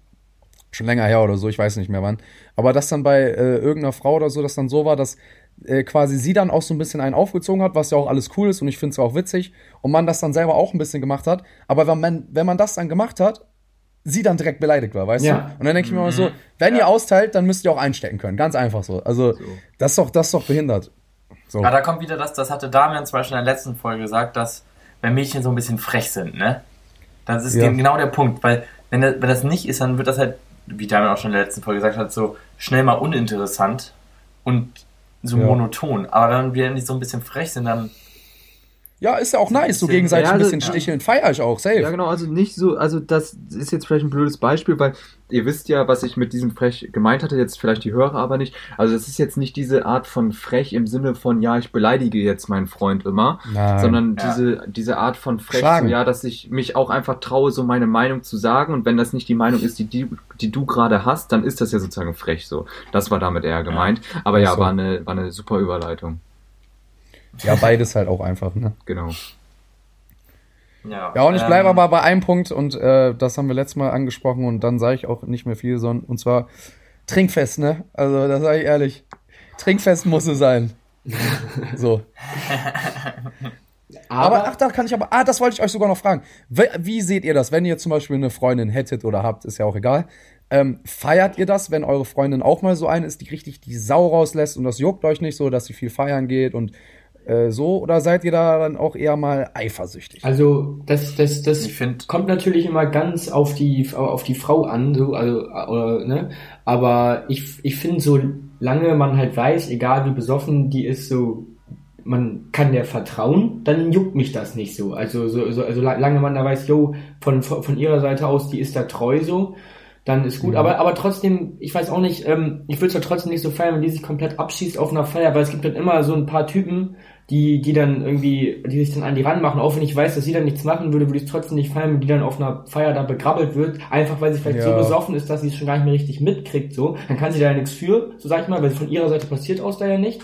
schon länger her oder so, ich weiß nicht mehr wann. Aber dass dann bei äh, irgendeiner Frau oder so, dass dann so war, dass äh, quasi sie dann auch so ein bisschen einen aufgezogen hat, was ja auch alles cool ist und ich finde es auch witzig. Und man das dann selber auch ein bisschen gemacht hat. Aber wenn man, wenn man das dann gemacht hat, sie dann direkt beleidigt war, weißt Ja. du? Und dann denke ich mir immer so, wenn ihr austeilt, dann müsst ihr auch einstecken können. Ganz einfach so. Also, das ist doch, das ist doch behindert. So. Aber da kommt wieder das, das hatte Damian zum Beispiel in der letzten Folge gesagt, dass wenn Mädchen so ein bisschen frech sind, ne? Das ist Ja. genau der Punkt, weil wenn das, wenn das nicht ist, dann wird das halt, wie Damian auch schon in der letzten Folge gesagt hat, so schnell mal uninteressant und so Ja. monoton. Aber wenn wir nicht so ein bisschen frech sind, dann Ja, ist ja auch nice, so gegenseitig Ja, ein also- bisschen sticheln, feier ich auch, safe. Ja, genau, also nicht so, also das ist jetzt vielleicht ein blödes Beispiel, weil ihr wisst ja, was ich mit diesem frech gemeint hatte, jetzt vielleicht die Hörer aber nicht. Also das ist jetzt nicht diese Art von frech im Sinne von, ja, ich beleidige jetzt meinen Freund immer, Nein. sondern Ja. diese, diese Art von frech, so, ja, dass ich mich auch einfach traue, so meine Meinung zu sagen und wenn das nicht die Meinung ist, die, die, die du gerade hast, dann ist das ja sozusagen frech so. Das war damit eher gemeint. Aber ja, so. war eine, war eine super Überleitung. Ja, beides halt auch einfach, ne? Genau. ja. Ja, und ich bleibe ähm, aber bei einem Punkt und äh, das haben wir letztes Mal angesprochen und dann sage ich auch nicht mehr viel, sondern und zwar Trinkfest, ne? Also, das sage ich ehrlich. Trinkfest muss es sein. So. Aber, ach, da kann ich aber, ah, das wollte ich euch sogar noch fragen. Wie, wie seht ihr das, wenn ihr zum Beispiel eine Freundin hättet oder habt, ist ja auch egal. Ähm, feiert ihr das, wenn eure Freundin auch mal so eine ist, die richtig die Sau rauslässt und das juckt euch nicht so, dass sie viel feiern geht und äh, so? Oder seid ihr da dann auch eher mal eifersüchtig? Also das, das, das Ich find- kommt natürlich immer ganz auf die auf die Frau an, so also oder, ne. Aber ich ich finde so lange man halt weiß, egal wie besoffen die ist, so man kann der vertrauen, dann juckt mich das nicht so. Also so, so also lange man da weiß, yo von von ihrer Seite aus, die ist da treu so. Dann ist gut, aber aber trotzdem, ich weiß auch nicht, ähm, ich würde es ja trotzdem nicht so feiern, wenn die sich komplett abschießt auf einer Feier, weil es gibt dann immer so ein paar Typen, die, die dann irgendwie, die sich dann an die ranmachen, auch wenn ich weiß, dass sie dann nichts machen würde, würde ich es trotzdem nicht feiern, wenn die dann auf einer Feier da begrabbelt wird, einfach weil sie vielleicht so Ja. besoffen ist, dass sie es schon gar nicht mehr richtig mitkriegt, so. Dann kann sie da ja nichts für, so sag ich mal, weil von ihrer Seite passiert aus da ja nicht.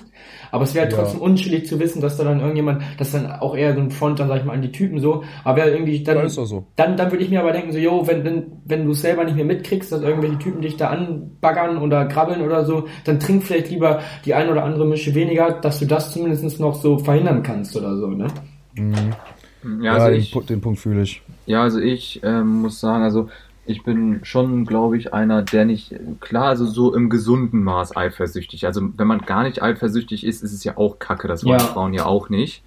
Aber es wäre Ja. trotzdem unschuldig zu wissen, dass da dann irgendjemand, dass dann auch eher so ein Front dann, sag ich mal, an die Typen so, aber wäre irgendwie dann, Ja, ist doch so. dann, dann würde ich mir aber denken, so, yo, wenn, wenn, wenn du es selber nicht mehr mitkriegst, dass irgendwelche Typen dich da anbaggern oder krabbeln oder so, dann trink vielleicht lieber die ein oder andere Mische weniger, dass du das zumindest noch so verhindern kannst oder so, ne? Ja, Ja, also den, ich, den Punkt fühle ich. Ja, also ich ähm, muss sagen, also ich bin schon, glaube ich, einer, der nicht, klar, also so im gesunden Maß eifersüchtig. Also wenn man gar nicht eifersüchtig ist, ist es ja auch Kacke. Das wollen Ja. Frauen ja auch nicht.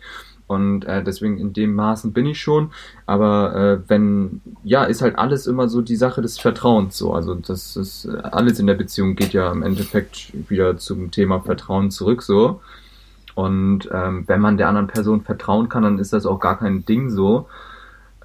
Und äh, deswegen in dem Maßen bin ich schon. Aber äh, wenn, ja, ist halt alles immer so die Sache des Vertrauens so. Also das ist äh, alles in der Beziehung geht ja im Endeffekt wieder zum Thema Vertrauen zurück so. Und ähm, wenn man der anderen Person vertrauen kann, dann ist das auch gar kein Ding so.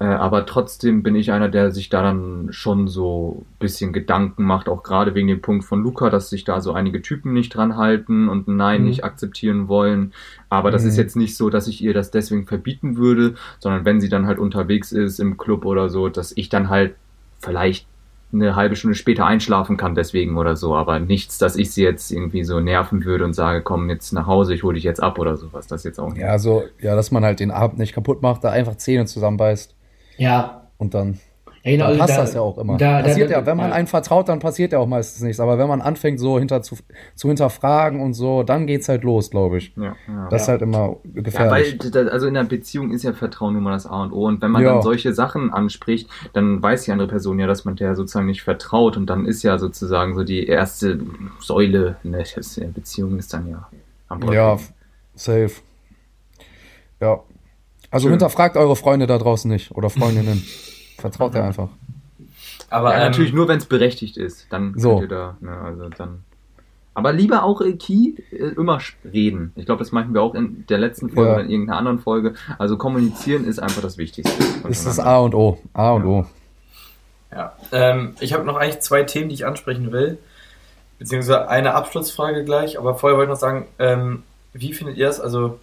Äh, aber trotzdem bin ich einer, der sich da dann schon so ein bisschen Gedanken macht, auch gerade wegen dem Punkt von Luca, dass sich da so einige Typen nicht dran halten und ein Nein Mhm. nicht akzeptieren wollen. Aber das Mhm. ist jetzt nicht so, dass ich ihr das deswegen verbieten würde, sondern wenn sie dann halt unterwegs ist im Club oder so, dass ich dann halt vielleicht eine halbe Stunde später einschlafen kann deswegen oder so, aber nichts, dass ich sie jetzt irgendwie so nerven würde und sage, komm jetzt nach Hause, ich hole dich jetzt ab oder sowas, das jetzt auch nicht. Ja, so, ja, dass man halt den Abend nicht kaputt macht, da einfach Zähne zusammenbeißt Ja. und dann, ja genau, dann also passt da- das ja auch immer. Da, passiert da, ja, wenn man ja. einem vertraut, dann passiert ja auch meistens nichts. Aber wenn man anfängt, so hinter zu, zu hinterfragen und so, dann geht's halt los, glaube ich. Ja, ja. Das ist halt immer Ja, gefährlich. weil, also in der Beziehung ist ja Vertrauen nun mal das A und O. Und wenn man Ja. dann solche Sachen anspricht, dann weiß die andere Person ja, dass man der sozusagen nicht vertraut. Und dann ist ja sozusagen so die erste Säule in der Beziehung ist dann ja am Bröckeln. ja, safe. Ja. Also Schön. hinterfragt eure Freunde da draußen nicht oder Freundinnen. Vertraut ihr einfach. Aber ja ähm, natürlich nur, wenn es berechtigt ist. Dann So. könnt ihr da, ne, also dann. Aber lieber auch äh, Key äh, immer reden. Ich glaube, das meinten wir auch in der letzten Folge Ja. oder in irgendeiner anderen Folge. Also kommunizieren ist einfach das Wichtigste. Das ist A und O. A und Ja. O. Ja, ähm, ich habe noch eigentlich zwei Themen, die ich ansprechen will. Beziehungsweise eine Abschlussfrage gleich. Aber vorher wollte ich noch sagen, ähm, wie findet ihr es, also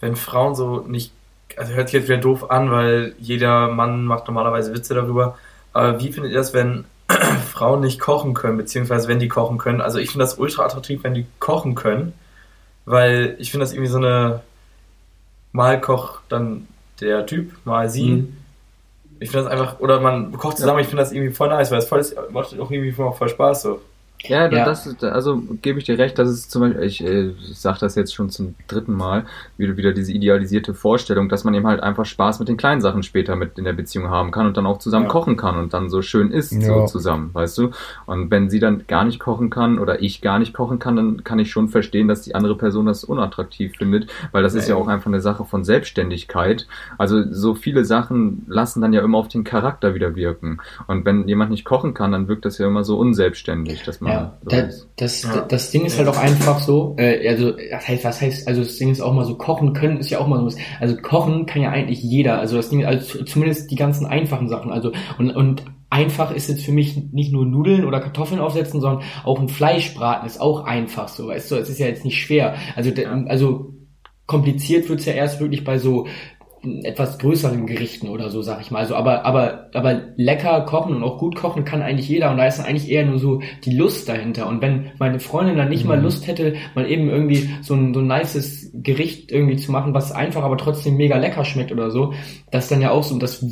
wenn Frauen so nicht, also hört sich jetzt wieder doof an, weil jeder Mann macht normalerweise Witze darüber. Aber wie findet ihr es, wenn Frauen nicht kochen können, beziehungsweise wenn die kochen können? Also ich finde das ultra attraktiv, wenn die kochen können, weil ich finde das irgendwie so eine, mal kocht dann der Typ, mal sie. Mhm. Ich finde das einfach, oder man kocht zusammen, ich finde das irgendwie voll nice, weil es voll ist, macht auch irgendwie voll Spaß so. Ja, Ja. das ist, also gebe ich dir recht, das ist zum Beispiel, ich, äh, ich sage das jetzt schon zum dritten Mal, wieder, wieder diese idealisierte Vorstellung, dass man eben halt einfach Spaß mit den kleinen Sachen später mit in der Beziehung haben kann und dann auch zusammen Ja. kochen kann und dann so schön isst, Ja. so zusammen, weißt du? Und wenn sie dann gar nicht kochen kann oder ich gar nicht kochen kann, dann kann ich schon verstehen, dass die andere Person das unattraktiv findet, weil das ist ja Ja. auch einfach eine Sache von Selbstständigkeit. Also so viele Sachen lassen dann ja immer auf den Charakter wieder wirken. Und wenn jemand nicht kochen kann, dann wirkt das ja immer so unselbstständig, dass man Ja, so da, ist. das, Ja. das Ding ist halt auch einfach so, äh, also, das heißt, was heißt, also das Ding ist auch mal so, kochen können ist ja auch mal so was, also kochen kann ja eigentlich jeder, also das Ding, also zu- zumindest die ganzen einfachen Sachen, also, und, und einfach ist jetzt für mich nicht nur Nudeln oder Kartoffeln aufsetzen, sondern auch ein Fleischbraten ist auch einfach so, weißt du, es ist ja jetzt nicht schwer, also, Ja. also, kompliziert wird's ja erst wirklich bei so etwas größeren Gerichten oder so, sag ich mal. Also, aber, aber, aber lecker kochen und auch gut kochen kann eigentlich jeder und da ist eigentlich eher nur so die Lust dahinter. Und wenn meine Freundin dann nicht mal Mhm. Lust hätte, mal eben irgendwie so ein, so ein nices Gericht irgendwie zu machen, was einfach aber trotzdem mega lecker schmeckt oder so, das ist dann ja auch so, das,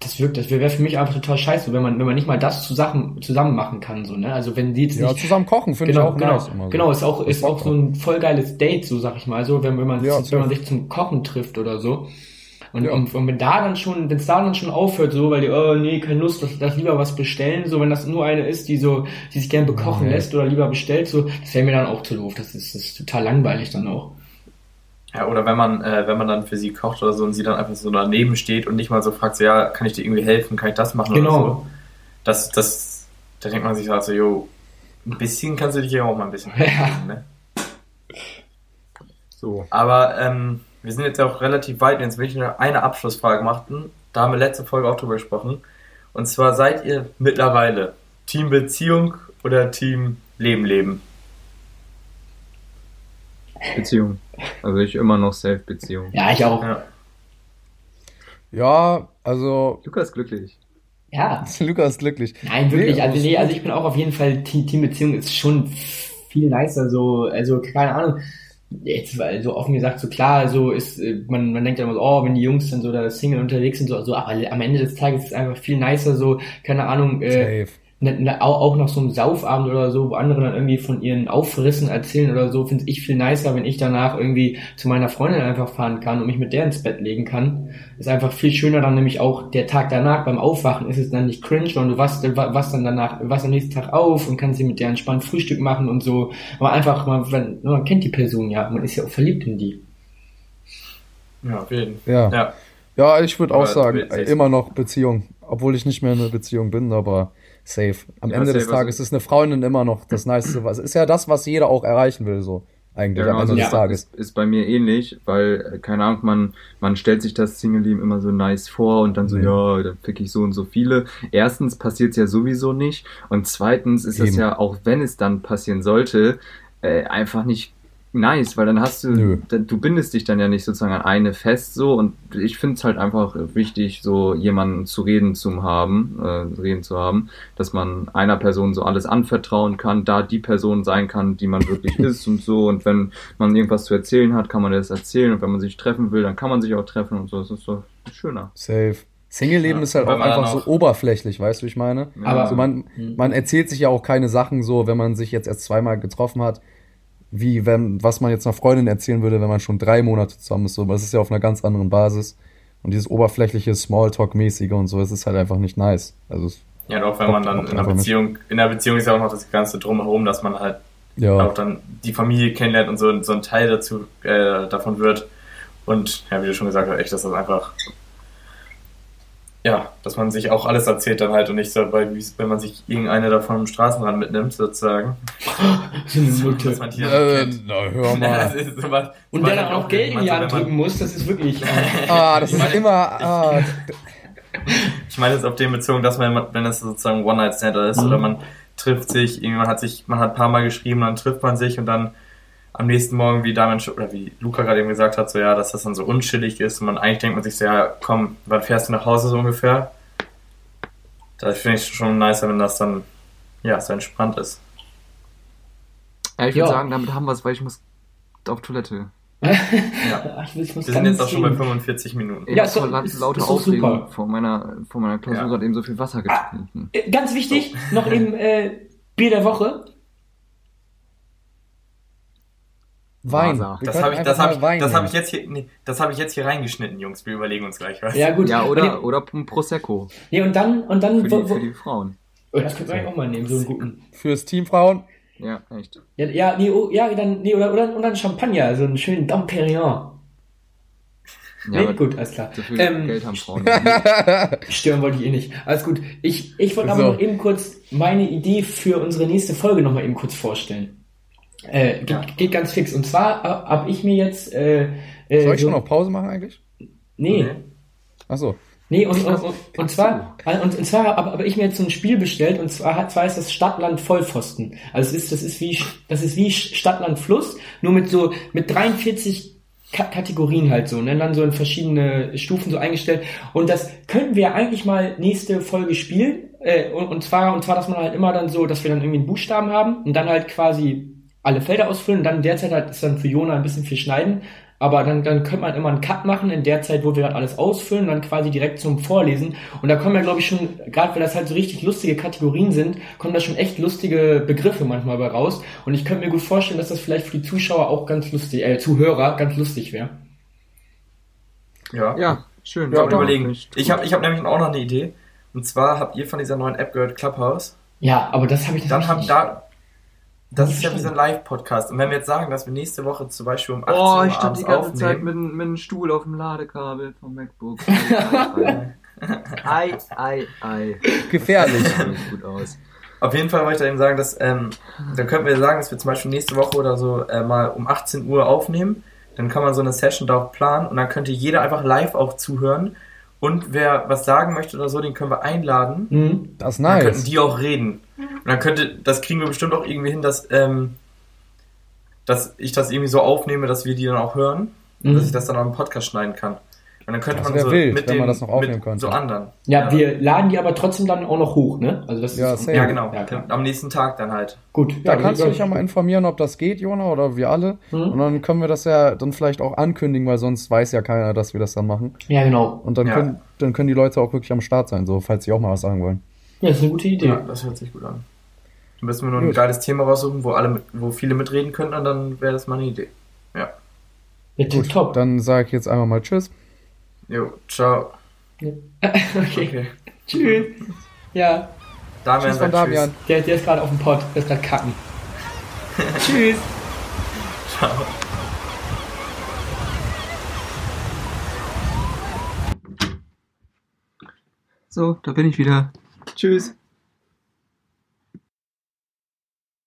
das wirkt, das wäre für mich einfach total scheiße, wenn man, wenn man nicht mal das zusammen, zusammen machen kann, so, ne? Also, wenn die jetzt Ja, nicht, zusammen kochen finde genau, ich auch genau, nice immer so. genau, ist auch, ist auch so ein voll geiles Date, so sag ich mal, so, wenn, wenn man, Ja, wenn man sich zum Kochen trifft oder so. Und, Ja. und, und wenn da dann schon, wenn es da dann schon aufhört, so, weil die, oh nee, keine Lust, das, das lieber was bestellen, so, wenn das nur eine ist, die so, die sich gern bekochen Nee. lässt oder lieber bestellt, so, das wäre mir dann auch zu doof. Das ist, das ist total langweilig dann auch. Ja, oder wenn man, äh, wenn man dann für sie kocht oder so und sie dann einfach so daneben steht und nicht mal so fragt, so, ja, kann ich dir irgendwie helfen, kann ich das machen oder so. Genau. Das, das, da denkt man sich halt so, jo, ein bisschen kannst du dich ja auch mal ein bisschen helfen, ne? So. Aber ähm, wir sind jetzt ja auch relativ weit. Jetzt will ich noch eine Abschlussfrage machen. Da haben wir letzte Folge auch drüber gesprochen. Und zwar seid ihr mittlerweile Team Beziehung oder Team Leben leben? Beziehung. Also ich immer noch Self-Beziehung. Ja, ich auch. Ja. Ja, also Lukas glücklich. Ja. Lukas ist glücklich. Nein, wirklich. Nee, also, nee, also ich bin auch auf jeden Fall Team, Teambeziehung ist schon viel nicer, so, also keine Ahnung. Jetzt, weil so offen gesagt, so klar, so ist, äh, man, man denkt ja immer so, oh, wenn die Jungs dann so da Single unterwegs sind, so, so, aber am Ende des Tages ist es einfach viel nicer, so, keine Ahnung, äh, Safe. Ne, ne, auch, nach so einem Saufabend oder so, wo andere dann irgendwie von ihren Aufrissen erzählen oder so, finde ich viel nicer, wenn ich danach irgendwie zu meiner Freundin einfach fahren kann und mich mit der ins Bett legen kann. Ist einfach viel schöner dann nämlich auch der Tag danach beim Aufwachen ist es dann nicht cringe, sondern du wachst, wachst dann danach, wachst am nächsten Tag auf und kannst sie mit der entspannt Frühstück machen und so. Aber einfach, man, wenn, man kennt die Person ja, man ist ja auch verliebt in die. Ja, auf jeden Ja. Ja. Ja, ich würde auch sagen, äh, immer noch Beziehung. Obwohl ich nicht mehr in einer Beziehung bin, aber safe. Am Ja, Ende safe, des Tages ist eine Freundin immer noch das Niceste. Was ist ja das, was jeder auch erreichen will, so. Eigentlich am also Ende ja. des Tages. Ist, ist bei mir ähnlich, weil, äh, keine Ahnung, man, man stellt sich das Single-Leben immer so nice vor und dann so, Mhm. ja, dann fick ich so und so viele. Erstens passiert es ja sowieso nicht und zweitens ist es ja, auch wenn es dann passieren sollte, äh, einfach nicht nice, weil dann hast du, Nö. du bindest dich dann ja nicht sozusagen an eine fest so und ich finde es halt einfach wichtig, so jemanden zu reden zu haben, äh, reden zu haben, dass man einer Person so alles anvertrauen kann, da die Person sein kann, die man wirklich ist und so und wenn man irgendwas zu erzählen hat, kann man das erzählen und wenn man sich treffen will, dann kann man sich auch treffen und so, das ist so schöner. Safe. Single-Leben Ja, ist halt auch einfach so oberflächlich, weißt du, wie ich meine? Ja. Aber- Also man, Mhm. man erzählt sich ja auch keine Sachen so, wenn man sich jetzt erst zweimal getroffen hat, wie wenn, was man jetzt einer Freundin erzählen würde, wenn man schon drei Monate zusammen ist. So, aber es ist ja auf einer ganz anderen Basis. Und dieses oberflächliche Smalltalk-mäßige und so, es ist halt einfach nicht nice. Also, Ja, doch, wenn man dann in einer Einfach nicht. Beziehung, in der Beziehung ist ja auch noch das ganze Drumherum, dass man halt ja. auch dann die Familie kennenlernt und so, so ein Teil dazu äh, davon wird. Und ja, wie du schon gesagt hast, echt, dass das einfach ja, dass man sich auch alles erzählt dann halt und nicht so, weil, wie- wenn man sich irgendeine davon am Straßenrand mitnimmt, sozusagen. So. Dass man dann Äh, kennt. na, hör Das mal. ist sowas- Und der dann auch Geld in die Hand drücken muss, das ist wirklich. Ah, das ist immer, ah, Ich meine jetzt auf den bezogen, dass man, wenn es sozusagen One-Night-Stand ist Mhm. oder man trifft sich, irgendwie man hat sich, man hat ein paar Mal geschrieben, dann trifft man sich und dann am nächsten Morgen, wie Damian oder wie Luca gerade eben gesagt hat, so ja, dass das dann so unschillig ist und man eigentlich denkt man sich so, ja, komm, wann fährst du nach Hause so ungefähr? Da finde ich schon nicer, wenn das dann ja so entspannt ist. Ja, ich würde sagen, damit haben wir es, weil ich muss auf Toilette. Ja. Ich, ich Wir sind jetzt auch schon bei sehen. 45 Minuten. Ja, ja ist doch- voll ist- Aufregung. super. Vor meiner, vor meiner Klausur Ja. gerade eben so viel Wasser getrunken. Äh, Ganz wichtig, noch eben äh, Bier der Woche. Wein. Wir Das habe ich, das hab ich, Wein das hab ich jetzt hier, nee, das habe ich jetzt hier reingeschnitten, Jungs. Wir überlegen uns gleich was. Ja, gut. Ja, oder, oder ein Prosecco. nee, und dann, und dann, Für die, wo, für die Frauen. oh, das könnte man eigentlich auch mal nehmen, so einen guten. Fürs Team Frauen. Ja, echt. Ja, ja, nee, oh, ja, dann, nee, oder, oder, oder ein Champagner, so einen schönen Dom Perignon. Ja, nee, aber gut, alles klar. So viel Ähm, Geld haben Frauen. Stören wollte ich eh nicht. Alles gut. Ich, ich wollte aber So. noch eben kurz meine Idee für unsere nächste Folge noch mal eben kurz vorstellen. Äh, geht, Ja. geht ganz fix. Und zwar habe ich mir jetzt. Äh, äh, Soll ich so, schon noch Pause machen eigentlich? Nee. Achso. Nee, und, und, und, und zwar, und, und zwar habe aber ich mir jetzt so ein Spiel bestellt und zwar, hat- zwar ist das Stadtland Vollpfosten. Also es ist, das ist wie, das ist wie Stadtland Fluss, nur mit so, mit 43 Ka Kategorien halt so, ne, dann so in verschiedene Stufen so eingestellt. Und das könnten wir eigentlich mal nächste Folge spielen. Äh, und, und zwar, und zwar, dass man halt immer dann so, dass wir dann irgendwie einen Buchstaben haben und dann halt quasi alle Felder ausfüllen und dann derzeit halt ist dann für Jona ein bisschen viel schneiden. Aber dann, dann könnte man immer einen Cut machen in der Zeit, wo wir halt alles ausfüllen und dann quasi direkt zum Vorlesen. Und da kommen ja, glaube ich, schon, gerade weil das halt so richtig lustige Kategorien sind, kommen da schon echt lustige Begriffe manchmal bei raus. Und ich könnte mir gut vorstellen, dass das vielleicht für die Zuschauer auch ganz lustig, äh, Zuhörer ganz lustig wäre. Ja. Ja, schön. Ja, Ja, überlegen. Ich habe ich hab nämlich auch noch eine Idee. Und zwar habt ihr von dieser neuen App gehört, Clubhouse. Ja, aber das habe ich Dann hab habt ich da. Das ist ja wie so ein Live-Podcast. Und wenn wir jetzt sagen, dass wir nächste Woche zum Beispiel um 18 Oh, Uhr ich stand die ganze Zeit mit, mit einem Stuhl auf dem Ladekabel vom MacBook. Ei, ei, ei. Gefährlich. Gut aus. Auf jeden Fall wollte ich da eben sagen, dass, ähm, dann könnten wir sagen, dass wir zum Beispiel nächste Woche oder so äh, mal um 18 Uhr aufnehmen. Dann kann man so eine Session da auch planen und dann könnte jeder einfach live auch zuhören. Und wer was sagen möchte oder so, den können wir einladen. Mhm. Das ist Dann könnten nice. die auch reden. Und dann könnte, das kriegen wir bestimmt auch irgendwie hin, dass, ähm, dass ich das irgendwie so aufnehme, dass wir die dann auch hören. Und Mhm. dass ich das dann auch im Podcast schneiden kann. Und dann könnte Das man so wild, mit wenn man den, das noch aufnehmen mit könnte. so anderen. Ja, wir laden die aber trotzdem dann auch noch hoch, ne? Also das Ja, ist. Ja, genau. Ja. Am nächsten Tag dann halt. gut. Da Ja, kannst du dich ja mal informieren, ob das geht, Jona, oder wir alle. Mhm. Und dann können wir das ja dann vielleicht auch ankündigen, weil sonst weiß ja keiner, dass wir das dann machen. Ja, genau. Und dann, Ja. können, dann können die Leute auch wirklich am Start sein, so, falls sie auch mal was sagen wollen. Ja, ist eine gute Idee. Ja, das hört sich gut an. Dann müssen wir nur ein Gut. geiles Thema raussuchen, wo alle, wo viele mitreden können, und dann wäre das mal eine Idee. Ja. Ja, Gut, top. dann sage ich jetzt einmal mal Tschüss. Jo, ciao. okay. Okay. Tschüss. Ja, Damian Tschüss von sagt Damian. der, der ist gerade auf dem Pott. Der ist gerade kacken. Tschüss. Tschüss. Ciao. So, da bin ich wieder. Tschüss.